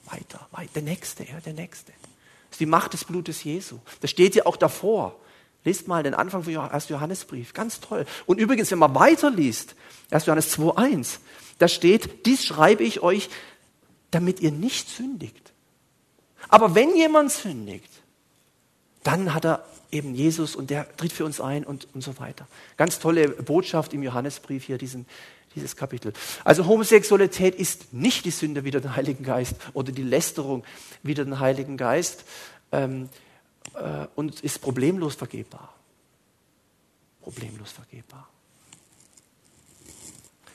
Weiter, weiter. Der Nächste, ja, der Nächste. Das ist die Macht des Blutes Jesu. Das steht ja auch davor. Lest mal den Anfang vom 1. Johannesbrief. Ganz toll. Und übrigens, wenn man weiterliest, 1. Johannes 2.1, da steht, dies schreibe ich euch, damit ihr nicht sündigt. Aber wenn jemand sündigt, dann hat er eben Jesus und der tritt für uns ein und, und so weiter. Ganz tolle Botschaft im Johannesbrief hier, diesen, dieses Kapitel. Also Homosexualität ist nicht die Sünde wider den Heiligen Geist oder die Lästerung wider den Heiligen Geist ähm, äh, und ist problemlos vergebbar. Problemlos vergebbar.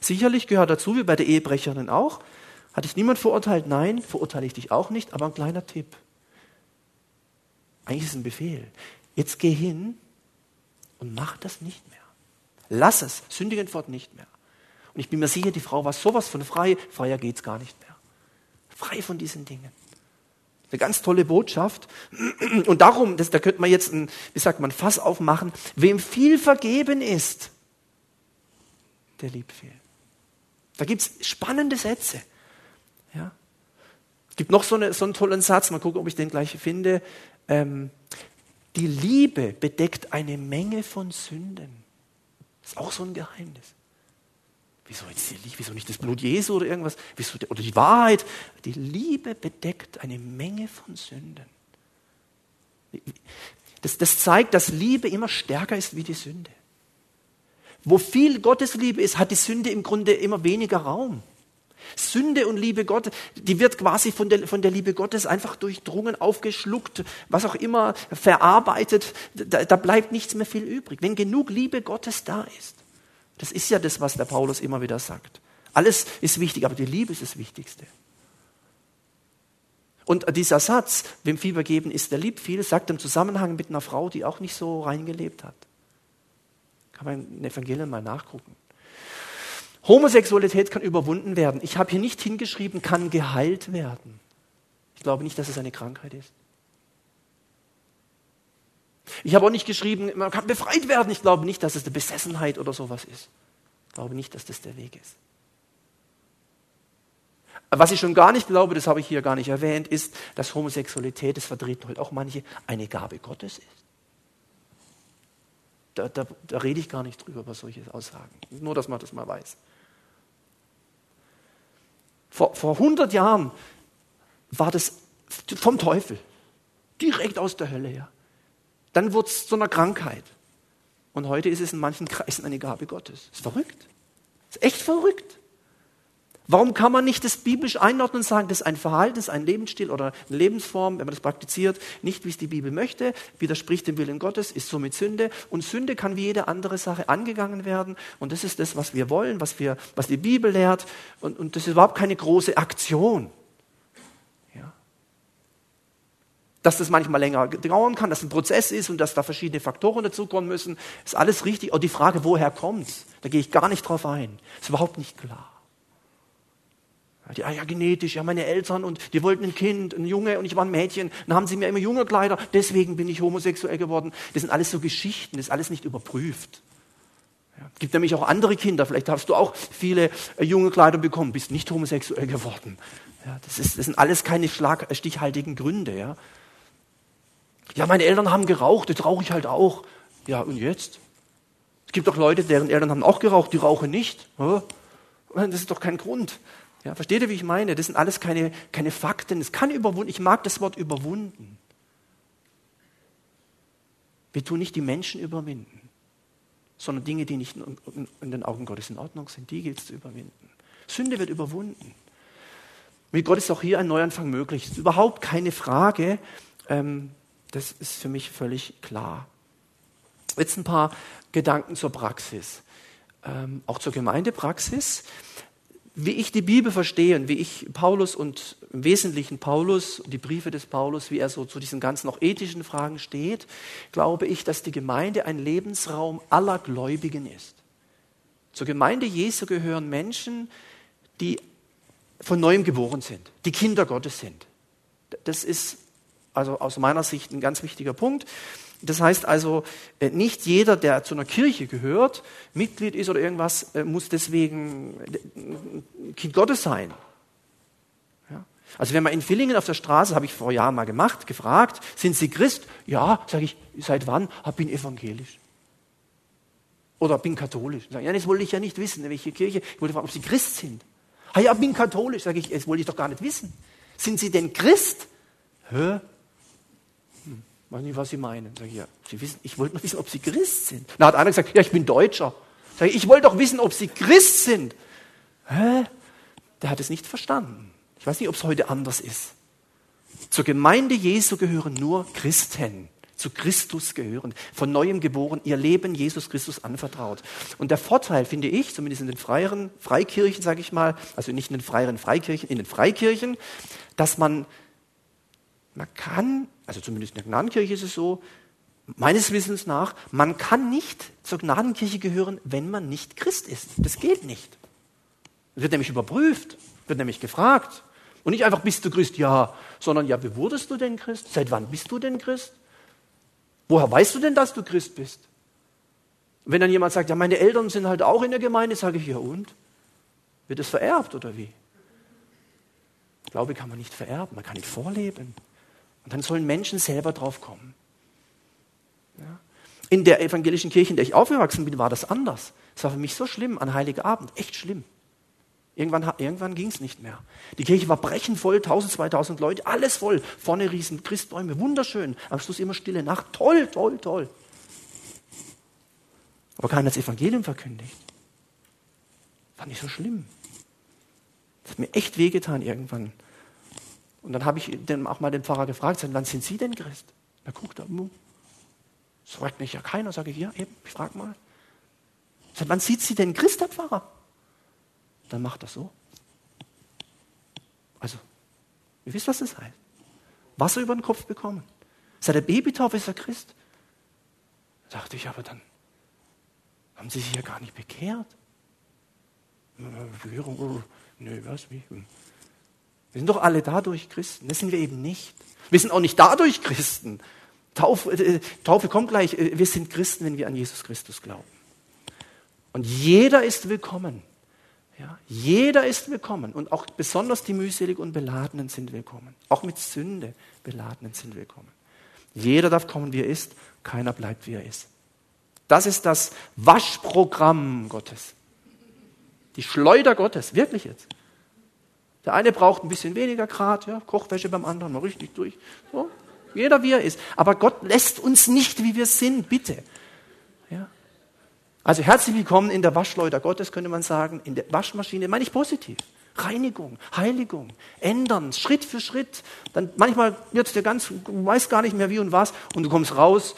Sicherlich gehört dazu, wie bei der Ehebrecherin auch, hat dich niemand verurteilt? Nein, verurteile ich dich auch nicht, aber ein kleiner Tipp. Eigentlich ist es ein Befehl. Jetzt geh hin und mach das nicht mehr. Lass es, sündigen fort nicht mehr. Und ich bin mir sicher, die Frau war sowas von frei, freier geht es gar nicht mehr. Frei von diesen Dingen. Eine ganz tolle Botschaft. Und darum, das, da könnte man jetzt ein, wie sagt man, Fass aufmachen. Wem viel vergeben ist, der liebt viel. Da gibt es spannende Sätze. Ja. Gibt noch so, eine, so einen tollen Satz, mal gucken, ob ich den gleich finde. Ähm, die Liebe bedeckt eine Menge von Sünden. Das ist auch so ein Geheimnis. Wieso jetzt Liebe? Wieso nicht das Blut Jesu oder irgendwas? Wieso, oder die Wahrheit? Die Liebe bedeckt eine Menge von Sünden. Das, das zeigt, dass Liebe immer stärker ist wie die Sünde. Wo viel Gottesliebe ist, hat die Sünde im Grunde immer weniger Raum. Sünde und Liebe Gottes, die wird quasi von der, von der Liebe Gottes einfach durchdrungen, aufgeschluckt, was auch immer, verarbeitet. Da, da bleibt nichts mehr viel übrig. Wenn genug Liebe Gottes da ist. Das ist ja das, was der Paulus immer wieder sagt. Alles ist wichtig, aber die Liebe ist das Wichtigste. Und dieser Satz, wem viel vergeben ist, der liebt viel, sagt im Zusammenhang mit einer Frau, die auch nicht so reingelebt hat. Kann man in Evangelien mal nachgucken. Homosexualität kann überwunden werden. Ich habe hier nicht hingeschrieben, kann geheilt werden. Ich glaube nicht, dass es eine Krankheit ist. Ich habe auch nicht geschrieben, man kann befreit werden. Ich glaube nicht, dass es eine Besessenheit oder sowas ist. Ich glaube nicht, dass das der Weg ist. Was ich schon gar nicht glaube, das habe ich hier gar nicht erwähnt, ist, dass Homosexualität, das vertreten heute auch manche, eine Gabe Gottes ist. Da, da, da rede ich gar nicht drüber, über solche Aussagen. Nur, dass man das mal weiß. Vor, vor 100 Jahren war das vom Teufel, direkt aus der Hölle her. Dann wurde es zu einer Krankheit. Und heute ist es in manchen Kreisen eine Gabe Gottes. Ist verrückt. Ist echt verrückt. Warum kann man nicht das biblisch einordnen und sagen, das ist ein Verhalten, das ist ein Lebensstil oder eine Lebensform, wenn man das praktiziert, nicht wie es die Bibel möchte, widerspricht dem Willen Gottes, ist somit Sünde. Und Sünde kann wie jede andere Sache angegangen werden. Und das ist das, was wir wollen, was, wir, was die Bibel lehrt. Und, und das ist überhaupt keine große Aktion. Ja. Dass das manchmal länger dauern kann, dass ein Prozess ist und dass da verschiedene Faktoren dazukommen müssen, ist alles richtig. Und die Frage, woher kommt's? Da gehe ich gar nicht drauf ein. Ist überhaupt nicht klar. Die, ah ja, genetisch, ja, meine Eltern und die wollten ein Kind, ein Junge und ich war ein Mädchen. Dann haben sie mir immer junge Kleider, deswegen bin ich homosexuell geworden. Das sind alles so Geschichten, das ist alles nicht überprüft. Ja, gibt nämlich auch andere Kinder, vielleicht hast du auch viele äh, junge Kleider bekommen, bist nicht homosexuell geworden. Ja, das, ist, das sind alles keine schlag, stichhaltigen Gründe. Ja. Ja, meine Eltern haben geraucht, das rauche ich halt auch. Ja, und jetzt? Es gibt auch Leute, deren Eltern haben auch geraucht, die rauchen nicht. Das ist doch kein Grund. Ja, versteht ihr, wie ich meine? Das sind alles keine, keine Fakten. Es kann überwunden. Ich mag das Wort überwunden. Wir tun nicht die Menschen überwinden, sondern Dinge, die nicht in den Augen Gottes in Ordnung sind, die gilt es zu überwinden. Sünde wird überwunden. Mit Gott ist auch hier ein Neuanfang möglich. Das ist überhaupt keine Frage. Ähm, das ist für mich völlig klar. Jetzt ein paar Gedanken zur Praxis. Ähm, auch zur Gemeindepraxis wie ich die Bibel verstehe und wie ich Paulus und im Wesentlichen Paulus, die Briefe des Paulus, wie er so zu diesen ganzen auch ethischen Fragen steht, glaube ich, dass die Gemeinde ein Lebensraum aller Gläubigen ist. Zur Gemeinde Jesu gehören Menschen, die von neuem geboren sind, die Kinder Gottes sind. Das ist also aus meiner Sicht ein ganz wichtiger Punkt. Das heißt also, äh, nicht jeder, der zu einer Kirche gehört, Mitglied ist oder irgendwas, äh, muss deswegen Kind Gottes sein. Ja? Also wenn man in Villingen auf der Straße, habe ich vor Jahren mal gemacht, gefragt, sind Sie Christ? Ja, sage ich, seit wann? Ich bin evangelisch. Oder bin katholisch. Sag, ja, das wollte ich ja nicht wissen, in welche Kirche. Ich wollte fragen, ob Sie Christ sind. Ah ja, bin katholisch. Sage ich, das wollte ich doch gar nicht wissen. Sind Sie denn Christ? Hä? Hm, weiß nicht, was Sie meinen. Sag ich, ja, Sie wissen, ich wollte nur wissen, ob Sie Christ sind. Da hat einer gesagt, ja, ich bin Deutscher. Sag ich, ich wollte doch wissen, ob Sie Christ sind. Hä? Der hat es nicht verstanden. Ich weiß nicht, ob es heute anders ist. Zur Gemeinde Jesu gehören nur Christen zu Christus gehören, von neuem geboren, ihr Leben Jesus Christus anvertraut. Und der Vorteil, finde ich, zumindest in den freieren Freikirchen, sage ich mal, also nicht in den freieren Freikirchen, in den Freikirchen, dass man, man kann, also zumindest in der Gnadenkirche ist es so, meines Wissens nach, man kann nicht zur Gnadenkirche gehören, wenn man nicht Christ ist. Das geht nicht. Es wird nämlich überprüft, wird nämlich gefragt. Und nicht einfach, bist du Christ? Ja, sondern ja, wie wurdest du denn Christ? Seit wann bist du denn Christ? Woher weißt du denn, dass du Christ bist? wenn dann jemand sagt, ja, meine Eltern sind halt auch in der Gemeinde, sage ich, ja und? Wird es vererbt oder wie? Glaube kann man nicht vererben, man kann nicht vorleben. Und dann sollen Menschen selber drauf kommen. Ja? In der evangelischen Kirche, in der ich aufgewachsen bin, war das anders. Es war für mich so schlimm an Heiliger Abend, echt schlimm. Irgendwann, irgendwann ging es nicht mehr. Die Kirche war brechend voll, 1000, 2000 Leute, alles voll. Vorne riesen Christbäume, wunderschön. Am Schluss immer stille Nacht. Toll, toll, toll. Aber keiner hat das Evangelium verkündigt. Fand ich so schlimm. Das hat mir echt wehgetan irgendwann. Und dann habe ich auch mal den Pfarrer gefragt, wann sind Sie denn Christ? Da guckt er, das fragt mich ja keiner, sage ich, ja, eben, ich frage mal. Seit wann sieht Sie denn Christ, der Pfarrer? dann macht das so. Also, ihr wisst, was das heißt. Wasser über den Kopf bekommen. Seit der Babytaufe ist er Christ. Da dachte ich, aber dann haben sie sich ja gar nicht bekehrt. Bekehrung, oh, nö, was, wie? Wir sind doch alle dadurch Christen. Das sind wir eben nicht. Wir sind auch nicht dadurch Christen. Taufe, äh, Taufe kommt gleich. Äh, wir sind Christen, wenn wir an Jesus Christus glauben. Und jeder ist willkommen. Ja, jeder ist willkommen und auch besonders die mühselig und Beladenen sind willkommen. Auch mit Sünde Beladenen sind willkommen. Jeder darf kommen, wie er ist, keiner bleibt, wie er ist. Das ist das Waschprogramm Gottes. Die Schleuder Gottes, wirklich jetzt. Der eine braucht ein bisschen weniger Grad, ja, Kochwäsche beim anderen, mal richtig durch. So, jeder wie er ist. Aber Gott lässt uns nicht, wie wir sind, bitte. Ja. Also herzlich willkommen in der Waschleuter Gottes, könnte man sagen, in der Waschmaschine, meine ich positiv. Reinigung, Heiligung, ändern, Schritt für Schritt. Dann manchmal wird dir ganz, du weißt gar nicht mehr wie und was und du kommst raus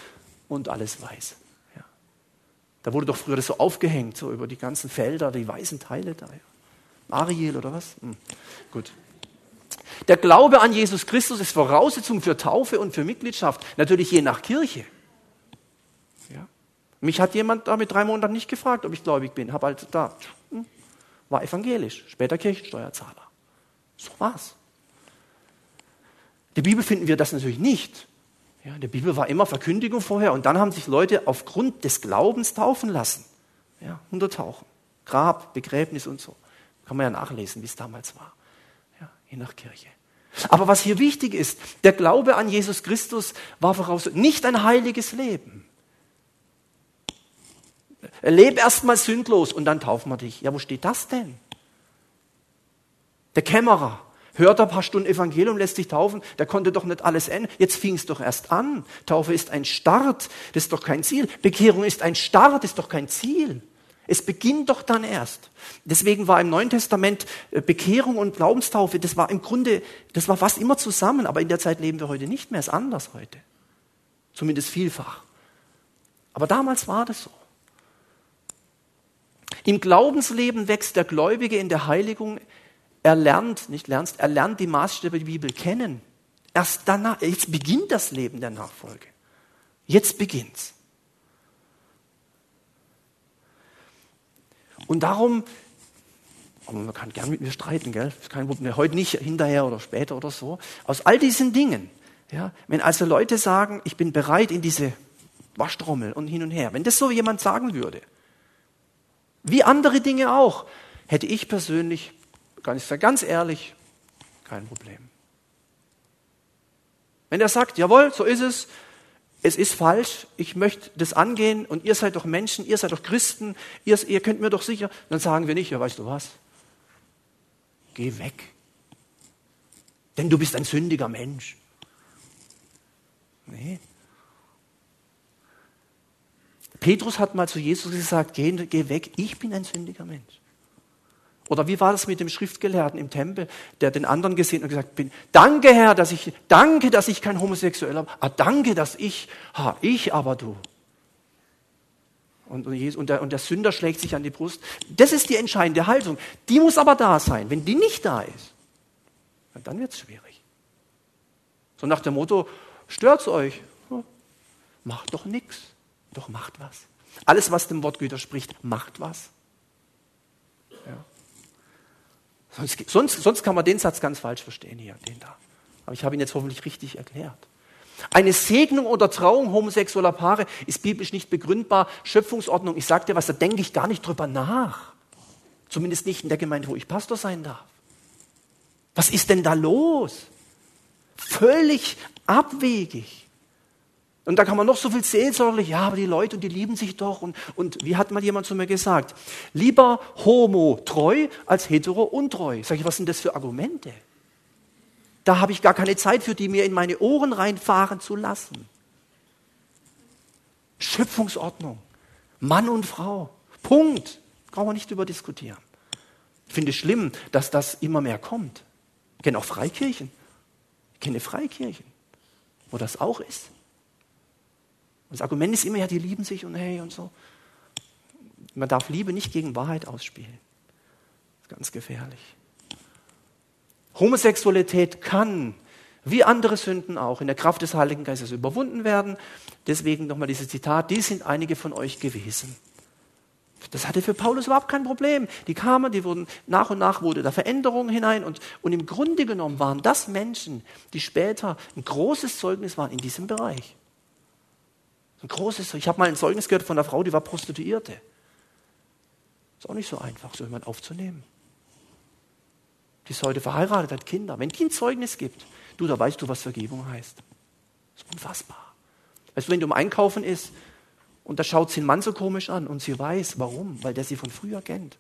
und alles weiß. Ja. Da wurde doch früher das so aufgehängt, so über die ganzen Felder, die weißen Teile da. Ja. Ariel oder was? Hm. Gut. Der Glaube an Jesus Christus ist Voraussetzung für Taufe und für Mitgliedschaft, natürlich je nach Kirche. Mich hat jemand da mit drei Monaten nicht gefragt, ob ich gläubig bin. Hab halt da, hm, war evangelisch, später Kirchensteuerzahler. So war's. In der Bibel finden wir das natürlich nicht. Ja, in der Bibel war immer Verkündigung vorher und dann haben sich Leute aufgrund des Glaubens taufen lassen. Ja, untertauchen. Grab, Begräbnis und so. Kann man ja nachlesen, wie es damals war. Ja, je nach Kirche. Aber was hier wichtig ist, der Glaube an Jesus Christus war voraus nicht ein heiliges Leben. Leb erstmal sündlos und dann taufen wir dich. Ja, wo steht das denn? Der Kämmerer hört ein paar Stunden Evangelium, lässt sich taufen, der konnte doch nicht alles enden. Jetzt fing es doch erst an. Taufe ist ein Start, das ist doch kein Ziel. Bekehrung ist ein Start, das ist doch kein Ziel. Es beginnt doch dann erst. Deswegen war im Neuen Testament äh, Bekehrung und Glaubenstaufe, das war im Grunde, das war fast immer zusammen, aber in der Zeit leben wir heute nicht mehr, ist anders heute. Zumindest vielfach. Aber damals war das so. Im Glaubensleben wächst der Gläubige in der Heiligung. Er lernt, nicht lernst, er lernt die Maßstäbe der Bibel kennen. Erst danach, jetzt beginnt das Leben der Nachfolge. Jetzt beginnt's. Und darum, aber man kann gern mit mir streiten, gell? Ist kein Problem. Heute nicht, hinterher oder später oder so. Aus all diesen Dingen, ja, wenn also Leute sagen, ich bin bereit, in diese Waschtrommel und hin und her. Wenn das so jemand sagen würde, wie andere Dinge auch, hätte ich persönlich, sagen, ganz ehrlich, kein Problem. Wenn er sagt, jawohl, so ist es, es ist falsch, ich möchte das angehen und ihr seid doch Menschen, ihr seid doch Christen, ihr, ihr könnt mir doch sicher, dann sagen wir nicht, ja weißt du was, geh weg, denn du bist ein sündiger Mensch. Nee. Petrus hat mal zu Jesus gesagt, geh, geh weg, ich bin ein sündiger Mensch. Oder wie war das mit dem Schriftgelehrten im Tempel, der den anderen gesehen und gesagt bin, danke Herr, dass ich, danke, dass ich kein Homosexueller bin. Ah, danke, dass ich, ha, ich aber du. Und, und, der, und der Sünder schlägt sich an die Brust. Das ist die entscheidende Haltung. Die muss aber da sein. Wenn die nicht da ist, dann wird es schwierig. So nach dem Motto, stört's euch? Macht doch nichts. Doch macht was. Alles, was dem Wort widerspricht, macht was. Sonst, sonst, sonst kann man den Satz ganz falsch verstehen hier, den da. Aber ich habe ihn jetzt hoffentlich richtig erklärt. Eine Segnung oder Trauung homosexueller Paare ist biblisch nicht begründbar. Schöpfungsordnung, ich sage dir was, da denke ich gar nicht drüber nach. Zumindest nicht in der Gemeinde, wo ich Pastor sein darf. Was ist denn da los? Völlig abwegig. Und da kann man noch so viel seelsorglich, ja, aber die Leute, die lieben sich doch. Und, und wie hat mal jemand zu mir gesagt? Lieber homo treu als hetero untreu. Sag ich, was sind das für Argumente? Da habe ich gar keine Zeit für die, mir in meine Ohren reinfahren zu lassen. Schöpfungsordnung. Mann und Frau. Punkt. Brauchen wir nicht über diskutieren. Ich finde es schlimm, dass das immer mehr kommt. Ich kenne auch Freikirchen. Ich kenne Freikirchen, wo das auch ist. Das Argument ist immer, ja, die lieben sich und hey und so. Man darf Liebe nicht gegen Wahrheit ausspielen. Das ist ganz gefährlich. Homosexualität kann, wie andere Sünden auch, in der Kraft des Heiligen Geistes überwunden werden. Deswegen nochmal dieses Zitat, die sind einige von euch gewesen. Das hatte für Paulus überhaupt kein Problem. Die kamen, die wurden, nach und nach wurde da Veränderung hinein und, und im Grunde genommen waren das Menschen, die später ein großes Zeugnis waren in diesem Bereich. Ein großes, ich habe mal ein Zeugnis gehört von einer Frau, die war Prostituierte. Ist auch nicht so einfach, so jemand aufzunehmen. Die ist heute verheiratet, hat Kinder. Wenn die ein Zeugnis gibt, du, da weißt du, was Vergebung heißt. Das ist unfassbar. Weißt du, wenn du im Einkaufen ist und da schaut sie einen Mann so komisch an und sie weiß, warum, weil der sie von früher kennt.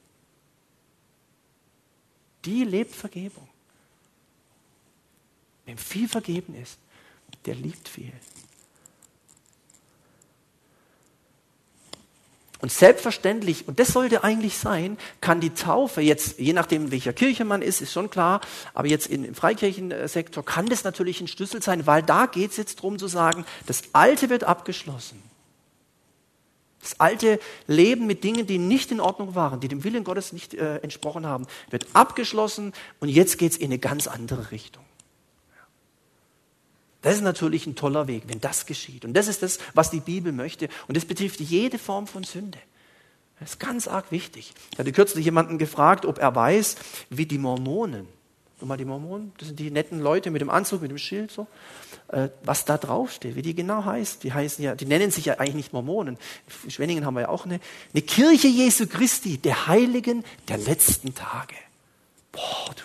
Die lebt Vergebung. Wem viel vergeben ist, der liebt viel. Und selbstverständlich, und das sollte eigentlich sein, kann die Taufe jetzt, je nachdem, welcher Kirche man ist, ist schon klar, aber jetzt im Freikirchensektor kann das natürlich ein Schlüssel sein, weil da geht es jetzt darum zu sagen, das Alte wird abgeschlossen. Das alte Leben mit Dingen, die nicht in Ordnung waren, die dem Willen Gottes nicht äh, entsprochen haben, wird abgeschlossen und jetzt geht es in eine ganz andere Richtung. Das ist natürlich ein toller Weg, wenn das geschieht. Und das ist das, was die Bibel möchte. Und das betrifft jede Form von Sünde. Das ist ganz arg wichtig. Ich hatte kürzlich jemanden gefragt, ob er weiß, wie die Mormonen, mal die Mormonen, das sind die netten Leute mit dem Anzug, mit dem Schild, so, äh, was da draufsteht, wie die genau heißt. Die heißen ja, die nennen sich ja eigentlich nicht Mormonen. In Schwenningen haben wir ja auch eine, eine Kirche Jesu Christi, der Heiligen der letzten Tage. Boah, du.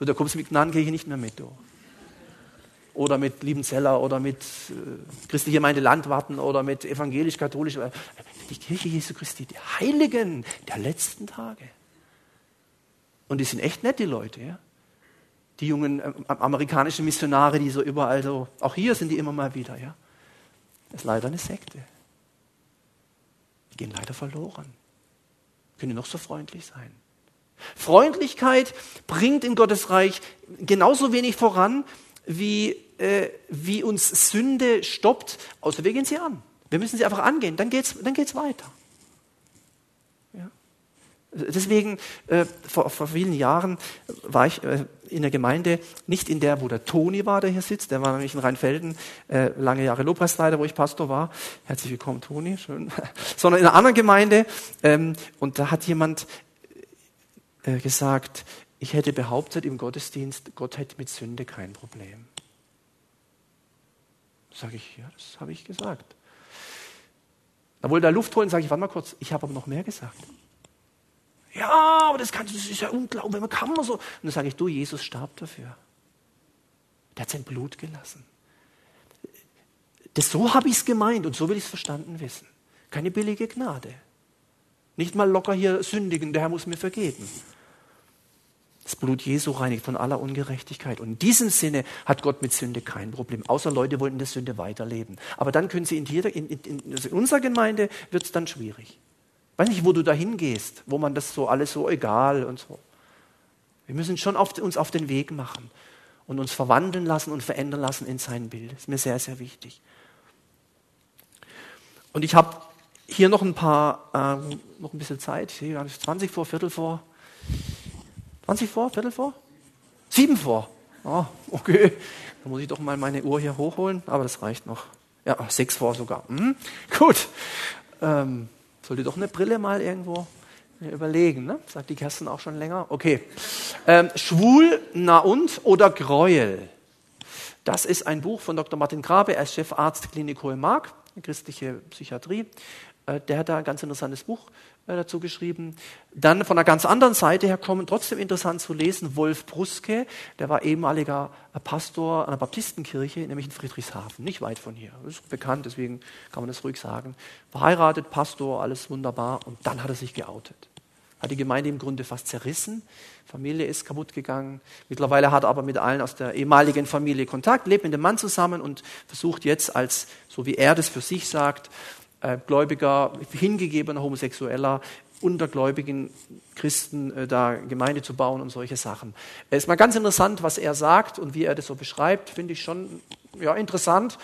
du da kommst du mit Gnadenkirche nicht mehr mit, du oder mit Liebenzeller oder mit äh, christlicher Gemeinde Landwarten oder mit evangelisch-katholisch. Äh, die Kirche Jesu Christi, die Heiligen der letzten Tage. Und die sind echt nett, die Leute. Ja? Die jungen äh, amerikanischen Missionare, die so überall so, auch hier sind die immer mal wieder. Ja? Das ist leider eine Sekte. Die gehen leider verloren. Können noch so freundlich sein. Freundlichkeit bringt in Gottes Reich genauso wenig voran wie, äh, wie uns Sünde stoppt, außer wir gehen sie an. Wir müssen sie einfach angehen, dann geht es dann geht's weiter. Ja. Deswegen, äh, vor, vor, vielen Jahren war ich äh, in der Gemeinde, nicht in der, wo der Toni war, der hier sitzt, der war nämlich in Rheinfelden, äh, lange Jahre Lobpreisleiter, wo ich Pastor war. Herzlich willkommen, Toni, schön. Sondern in einer anderen Gemeinde. Ähm, und da hat jemand äh, gesagt, ich hätte behauptet im Gottesdienst, Gott hätte mit Sünde kein Problem. Sage ich, ja, das habe ich gesagt. Da wollte er Luft holen, sage ich, warte mal kurz, ich habe aber noch mehr gesagt. Ja, aber das, kann, das ist ja unglaublich, man kann man so. Und dann sage ich, du, Jesus starb dafür. Der hat sein Blut gelassen. Das, so habe ich es gemeint und so will ich es verstanden wissen. Keine billige Gnade. Nicht mal locker hier sündigen, der Herr muss mir vergeben. Das Blut Jesu reinigt von aller Ungerechtigkeit. Und in diesem Sinne hat Gott mit Sünde kein Problem. Außer Leute wollen in der Sünde weiterleben. Aber dann können sie in, jeder, in, in, also in unserer Gemeinde wird es dann schwierig. Weiß nicht, wo du da hingehst, wo man das so alles so egal und so. Wir müssen schon auf, uns auf den Weg machen und uns verwandeln lassen und verändern lassen in sein Bild. Das ist mir sehr, sehr wichtig. Und ich habe hier noch ein paar, ähm, noch ein bisschen Zeit. Ich sehe 20 vor, Viertel vor. 20 vor, Viertel vor? Sieben vor. Oh, okay. Dann muss ich doch mal meine Uhr hier hochholen, aber das reicht noch. Ja, sechs vor sogar. Hm, gut. Ähm, sollte doch eine Brille mal irgendwo überlegen, ne? Sagt die Kerstin auch schon länger. Okay. Ähm, Schwul, na und oder Gräuel? Das ist ein Buch von Dr. Martin Grabe, er ist Chefarzt Klinik Hohe Mark, christliche Psychiatrie. Äh, der hat da ein ganz interessantes Buch dazu geschrieben. Dann von einer ganz anderen Seite her kommen, trotzdem interessant zu lesen, Wolf Bruske, der war ehemaliger Pastor einer Baptistenkirche, nämlich in Friedrichshafen, nicht weit von hier. Das ist bekannt, deswegen kann man das ruhig sagen. Verheiratet, Pastor, alles wunderbar. Und dann hat er sich geoutet. Hat die Gemeinde im Grunde fast zerrissen. Familie ist kaputt gegangen. Mittlerweile hat er aber mit allen aus der ehemaligen Familie Kontakt, lebt mit dem Mann zusammen und versucht jetzt als, so wie er das für sich sagt, äh, gläubiger, hingegebener Homosexueller unter gläubigen Christen äh, da Gemeinde zu bauen und solche Sachen. Es ist mal ganz interessant, was er sagt und wie er das so beschreibt, finde ich schon ja, interessant.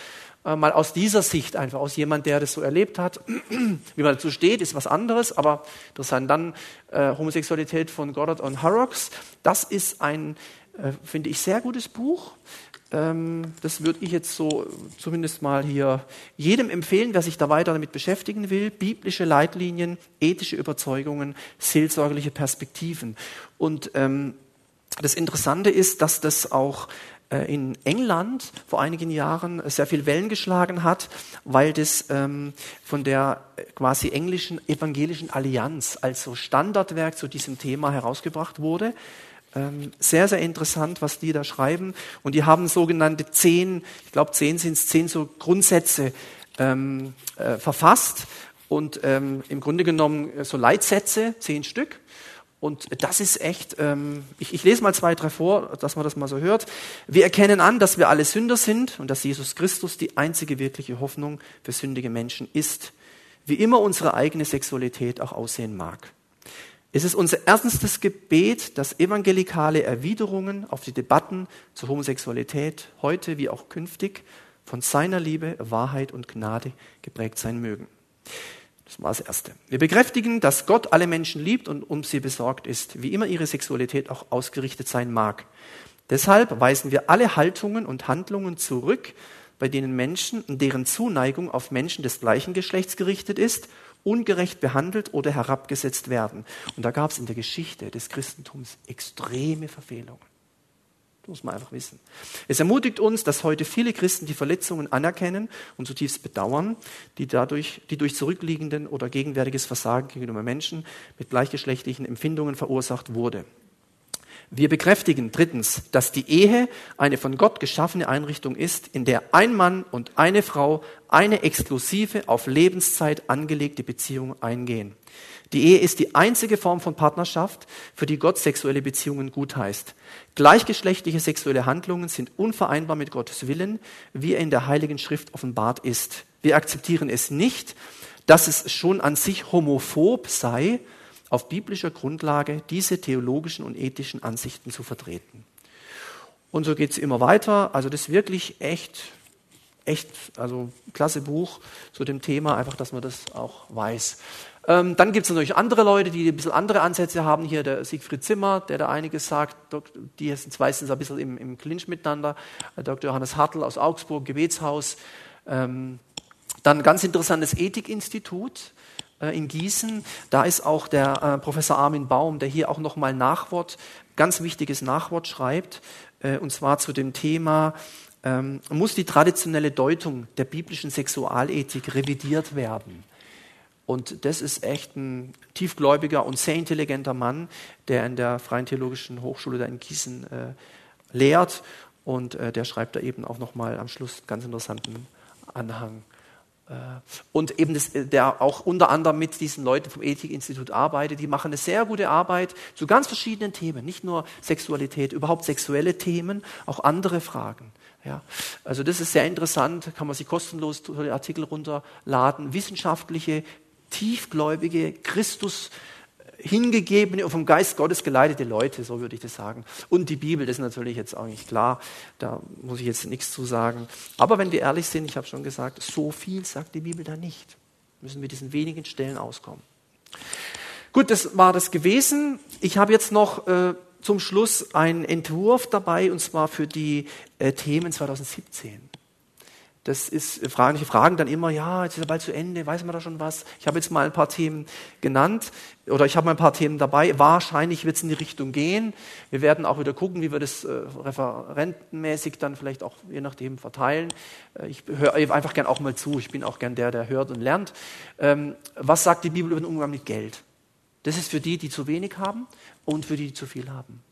Äh, mal aus dieser Sicht einfach, aus jemand, der das so erlebt hat. wie man dazu steht, ist was anderes, aber interessant. Dann äh, Homosexualität von Goddard und Horrocks. Das ist ein, äh, finde ich, sehr gutes Buch. Ähm, das würde ich jetzt so zumindest mal hier jedem empfehlen, wer sich da weiter damit beschäftigen will. Biblische Leitlinien, ethische Überzeugungen, seelsorgerliche Perspektiven. Und ähm, das Interessante ist, dass das auch äh, in England vor einigen Jahren sehr viel Wellen geschlagen hat, weil das ähm, von der äh, quasi englischen evangelischen Allianz als so Standardwerk zu diesem Thema herausgebracht wurde. Ähm, sehr, sehr interessant, was die da schreiben. Und die haben sogenannte zehn, ich glaube zehn sind es, zehn so Grundsätze ähm, äh, verfasst und ähm, im Grunde genommen äh, so Leitsätze, zehn Stück. Und das ist echt, ähm, ich, ich lese mal zwei, drei vor, dass man das mal so hört. Wir erkennen an, dass wir alle Sünder sind und dass Jesus Christus die einzige wirkliche Hoffnung für sündige Menschen ist, wie immer unsere eigene Sexualität auch aussehen mag. Es ist unser ernstes Gebet, dass evangelikale Erwiderungen auf die Debatten zur Homosexualität heute wie auch künftig von seiner Liebe, Wahrheit und Gnade geprägt sein mögen. Das war das Erste. Wir bekräftigen, dass Gott alle Menschen liebt und um sie besorgt ist, wie immer ihre Sexualität auch ausgerichtet sein mag. Deshalb weisen wir alle Haltungen und Handlungen zurück, bei denen Menschen, deren Zuneigung auf Menschen des gleichen Geschlechts gerichtet ist ungerecht behandelt oder herabgesetzt werden. Und da gab es in der Geschichte des Christentums extreme Verfehlungen. Das muss man einfach wissen. Es ermutigt uns, dass heute viele Christen die Verletzungen anerkennen und zutiefst bedauern, die dadurch, die durch zurückliegenden oder gegenwärtiges Versagen gegenüber Menschen mit gleichgeschlechtlichen Empfindungen verursacht wurde. Wir bekräftigen drittens, dass die Ehe eine von Gott geschaffene Einrichtung ist, in der ein Mann und eine Frau eine exklusive, auf Lebenszeit angelegte Beziehung eingehen. Die Ehe ist die einzige Form von Partnerschaft, für die Gott sexuelle Beziehungen gutheißt. Gleichgeschlechtliche sexuelle Handlungen sind unvereinbar mit Gottes Willen, wie er in der Heiligen Schrift offenbart ist. Wir akzeptieren es nicht, dass es schon an sich homophob sei, auf biblischer Grundlage diese theologischen und ethischen Ansichten zu vertreten. Und so geht es immer weiter. Also das ist wirklich echt, echt, also klasse Buch zu dem Thema, einfach, dass man das auch weiß. Ähm, dann gibt es natürlich andere Leute, die ein bisschen andere Ansätze haben. Hier der Siegfried Zimmer, der da einiges sagt. Die sind meistens ein bisschen im, im Clinch miteinander. Äh, Dr. Johannes Hartl aus Augsburg, Gebetshaus. Ähm, dann ganz interessantes Ethikinstitut in Gießen. Da ist auch der äh, Professor Armin Baum, der hier auch nochmal Nachwort, ganz wichtiges Nachwort schreibt, äh, und zwar zu dem Thema ähm, muss die traditionelle Deutung der biblischen Sexualethik revidiert werden. Und das ist echt ein tiefgläubiger und sehr intelligenter Mann, der in der Freien Theologischen Hochschule da in Gießen äh, lehrt. Und äh, der schreibt da eben auch nochmal am Schluss einen ganz interessanten Anhang. Äh, und eben das, äh, der auch unter anderem mit diesen Leuten vom Ethikinstitut arbeitet, die machen eine sehr gute Arbeit zu ganz verschiedenen Themen, nicht nur Sexualität, überhaupt sexuelle Themen, auch andere Fragen. Ja, also das ist sehr interessant, kann man sich kostenlos Artikel runterladen. Wissenschaftliche, tiefgläubige, Christus hingegebene und vom Geist Gottes geleitete Leute, so würde ich das sagen. Und die Bibel, das ist natürlich jetzt auch nicht klar, da muss ich jetzt nichts zu sagen. Aber wenn wir ehrlich sind, ich habe schon gesagt, so viel sagt die Bibel da nicht. Müssen wir diesen wenigen Stellen auskommen. Gut, das war das gewesen. Ich habe jetzt noch äh, zum Schluss einen Entwurf dabei, und zwar für die äh, Themen 2017. Das ist, manche fragen dann immer, ja, jetzt ist er bald zu Ende, weiß man da schon was? Ich habe jetzt mal ein paar Themen genannt oder ich habe mal ein paar Themen dabei. Wahrscheinlich wird es in die Richtung gehen. Wir werden auch wieder gucken, wie wir das äh, referentenmäßig dann vielleicht auch je nachdem verteilen. Äh, ich höre einfach gern auch mal zu. Ich bin auch gern der, der hört und lernt. Ähm, was sagt die Bibel über den Umgang mit Geld? Das ist für die, die zu wenig haben und für die, die zu viel haben.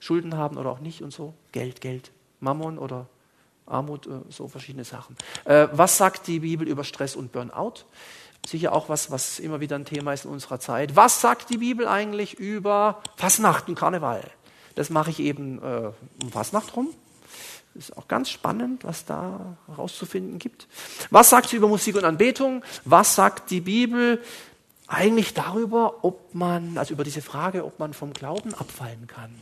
Schulden haben oder auch nicht und so. Geld, Geld. Mammon oder Armut, äh, so verschiedene Sachen. Äh, was sagt die Bibel über Stress und Burnout? Sicher auch was, was immer wieder ein Thema ist in unserer Zeit. Was sagt die Bibel eigentlich über Fasnacht und Karneval? Das mache ich eben äh, um Fasnacht rum. Ist auch ganz spannend, was da herauszufinden gibt. Was sagt sie über Musik und Anbetung? Was sagt die Bibel eigentlich darüber, ob man, also über diese Frage, ob man vom Glauben abfallen kann?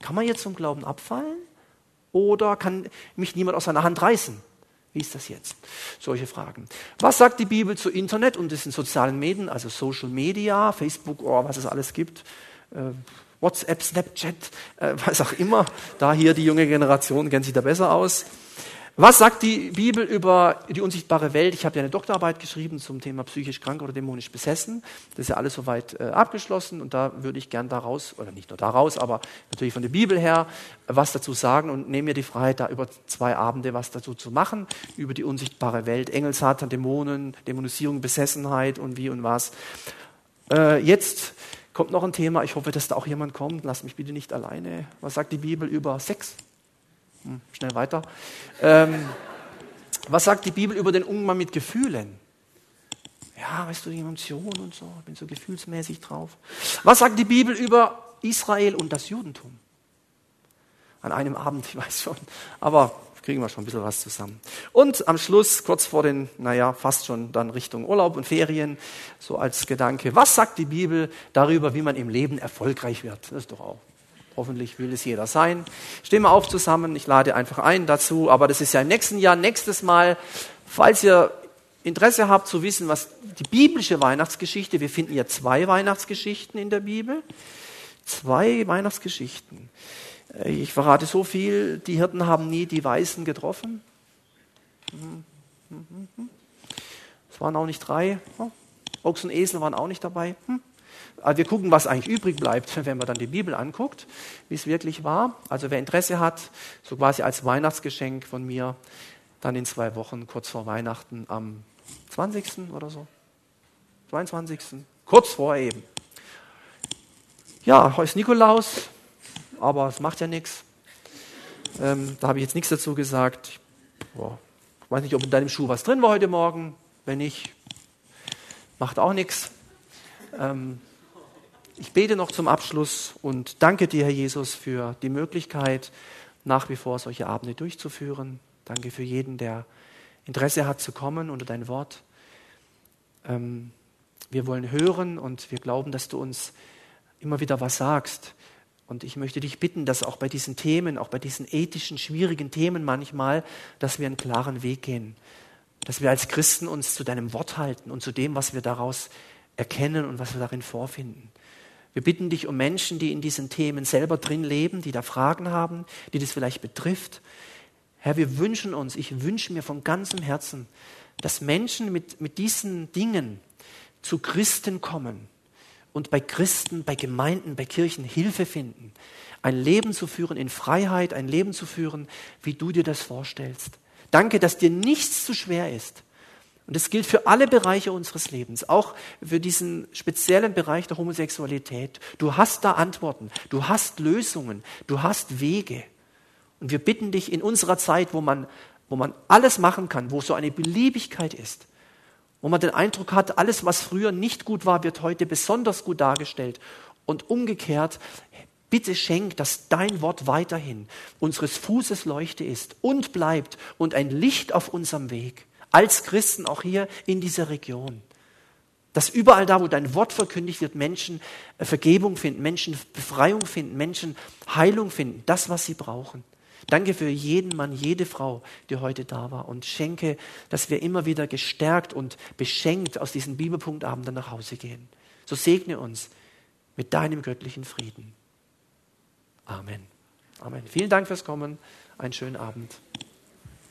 Kann man jetzt vom Glauben abfallen? Oder kann mich niemand aus seiner Hand reißen? Wie ist das jetzt? Solche Fragen. Was sagt die Bibel zu Internet und diesen sozialen Medien, also Social Media, Facebook, oh, was es alles gibt? Äh, WhatsApp, Snapchat, äh, was auch immer. Da hier die junge Generation kennt sich da besser aus. Was sagt die Bibel über die unsichtbare Welt? Ich habe ja eine Doktorarbeit geschrieben zum Thema psychisch krank oder dämonisch besessen. Das ist ja alles soweit äh, abgeschlossen und da würde ich gern daraus, oder nicht nur daraus, aber natürlich von der Bibel her was dazu sagen und nehme mir die Freiheit, da über zwei Abende was dazu zu machen, über die unsichtbare Welt, Engel, Satan, Dämonen, Dämonisierung, Besessenheit und wie und was. Äh, jetzt kommt noch ein Thema, ich hoffe, dass da auch jemand kommt, lasst mich bitte nicht alleine. Was sagt die Bibel über Sex? Hm, schnell weiter. Ähm, was sagt die Bibel über den Umgang mit Gefühlen? Ja, weißt du, die Emotionen und so, ich bin so gefühlsmäßig drauf. Was sagt die Bibel über Israel und das Judentum? An einem Abend, ich weiß schon, aber kriegen wir schon ein bisschen was zusammen. Und am Schluss, kurz vor den, naja, fast schon dann Richtung Urlaub und Ferien, so als Gedanke, was sagt die Bibel darüber, wie man im Leben erfolgreich wird? Das ist doch auch Hoffentlich will es jeder sein. Stehen wir auf zusammen. Ich lade einfach ein dazu. Aber das ist ja im nächsten Jahr, nächstes Mal. Falls ihr Interesse habt zu wissen, was die biblische Weihnachtsgeschichte, wir finden ja zwei Weihnachtsgeschichten in der Bibel. Zwei Weihnachtsgeschichten. Äh, ich verrate so viel, die Hirten haben nie die Weißen getroffen. Es waren auch nicht drei. Ochs und Esel waren auch nicht dabei. Also wir gucken, was eigentlich übrig bleibt, wenn man dann die Bibel anguckt, wie es wirklich war. Also wer Interesse hat, so quasi als Weihnachtsgeschenk von mir, dann in zwei Wochen, kurz vor Weihnachten, am 20. oder so. 22. Kurz vor eben. Ja, heute ist Nikolaus, aber es macht ja nichts. Ähm, da habe ich jetzt nichts dazu gesagt. Boah, ich weiß nicht, ob in deinem Schuh was drin war heute Morgen. Wenn nicht, macht auch nichts. Ähm, ich bete noch zum Abschluss und danke dir, Herr Jesus, für die Möglichkeit, nach wie vor solche Abende durchzuführen. Danke für jeden, der Interesse hat zu kommen unter dein Wort. Ähm, wir wollen hören und wir glauben, dass du uns immer wieder was sagst. Und ich möchte dich bitten, dass auch bei diesen Themen, auch bei diesen ethischen, schwierigen Themen manchmal, dass wir einen klaren Weg gehen. Dass wir als Christen uns zu deinem Wort halten und zu dem, was wir daraus erkennen und was wir darin vorfinden. Wir bitten dich um Menschen, die in diesen Themen selber drin leben, die da Fragen haben, die das vielleicht betrifft. Herr, wir wünschen uns, ich wünsche mir von ganzem Herzen, dass Menschen mit, mit diesen Dingen zu Christen kommen und bei Christen, bei Gemeinden, bei Kirchen Hilfe finden, ein Leben zu führen in Freiheit, ein Leben zu führen, wie du dir das vorstellst. Danke, dass dir nichts zu schwer ist. Und das gilt für alle Bereiche unseres Lebens, auch für diesen speziellen Bereich der Homosexualität. Du hast da Antworten, du hast Lösungen, du hast Wege. Und wir bitten dich in unserer Zeit, wo man, wo man alles machen kann, wo so eine Beliebigkeit ist, wo man den Eindruck hat, alles, was früher nicht gut war, wird heute besonders gut dargestellt. Und umgekehrt, bitte schenk, dass dein Wort weiterhin unseres Fußes Leuchte ist und bleibt und ein Licht auf unserem Weg als Christen auch hier in dieser Region. Dass überall da, wo dein Wort verkündigt wird, Menschen äh, Vergebung finden, Menschen Befreiung finden, Menschen Heilung finden, das, was sie brauchen. Danke für jeden Mann, jede Frau, die heute da war und schenke, dass wir immer wieder gestärkt und beschenkt aus diesen Bibelpunktabenden nach Hause gehen. So segne uns mit deinem göttlichen Frieden. Amen. Amen. Vielen Dank fürs Kommen. Einen schönen Abend.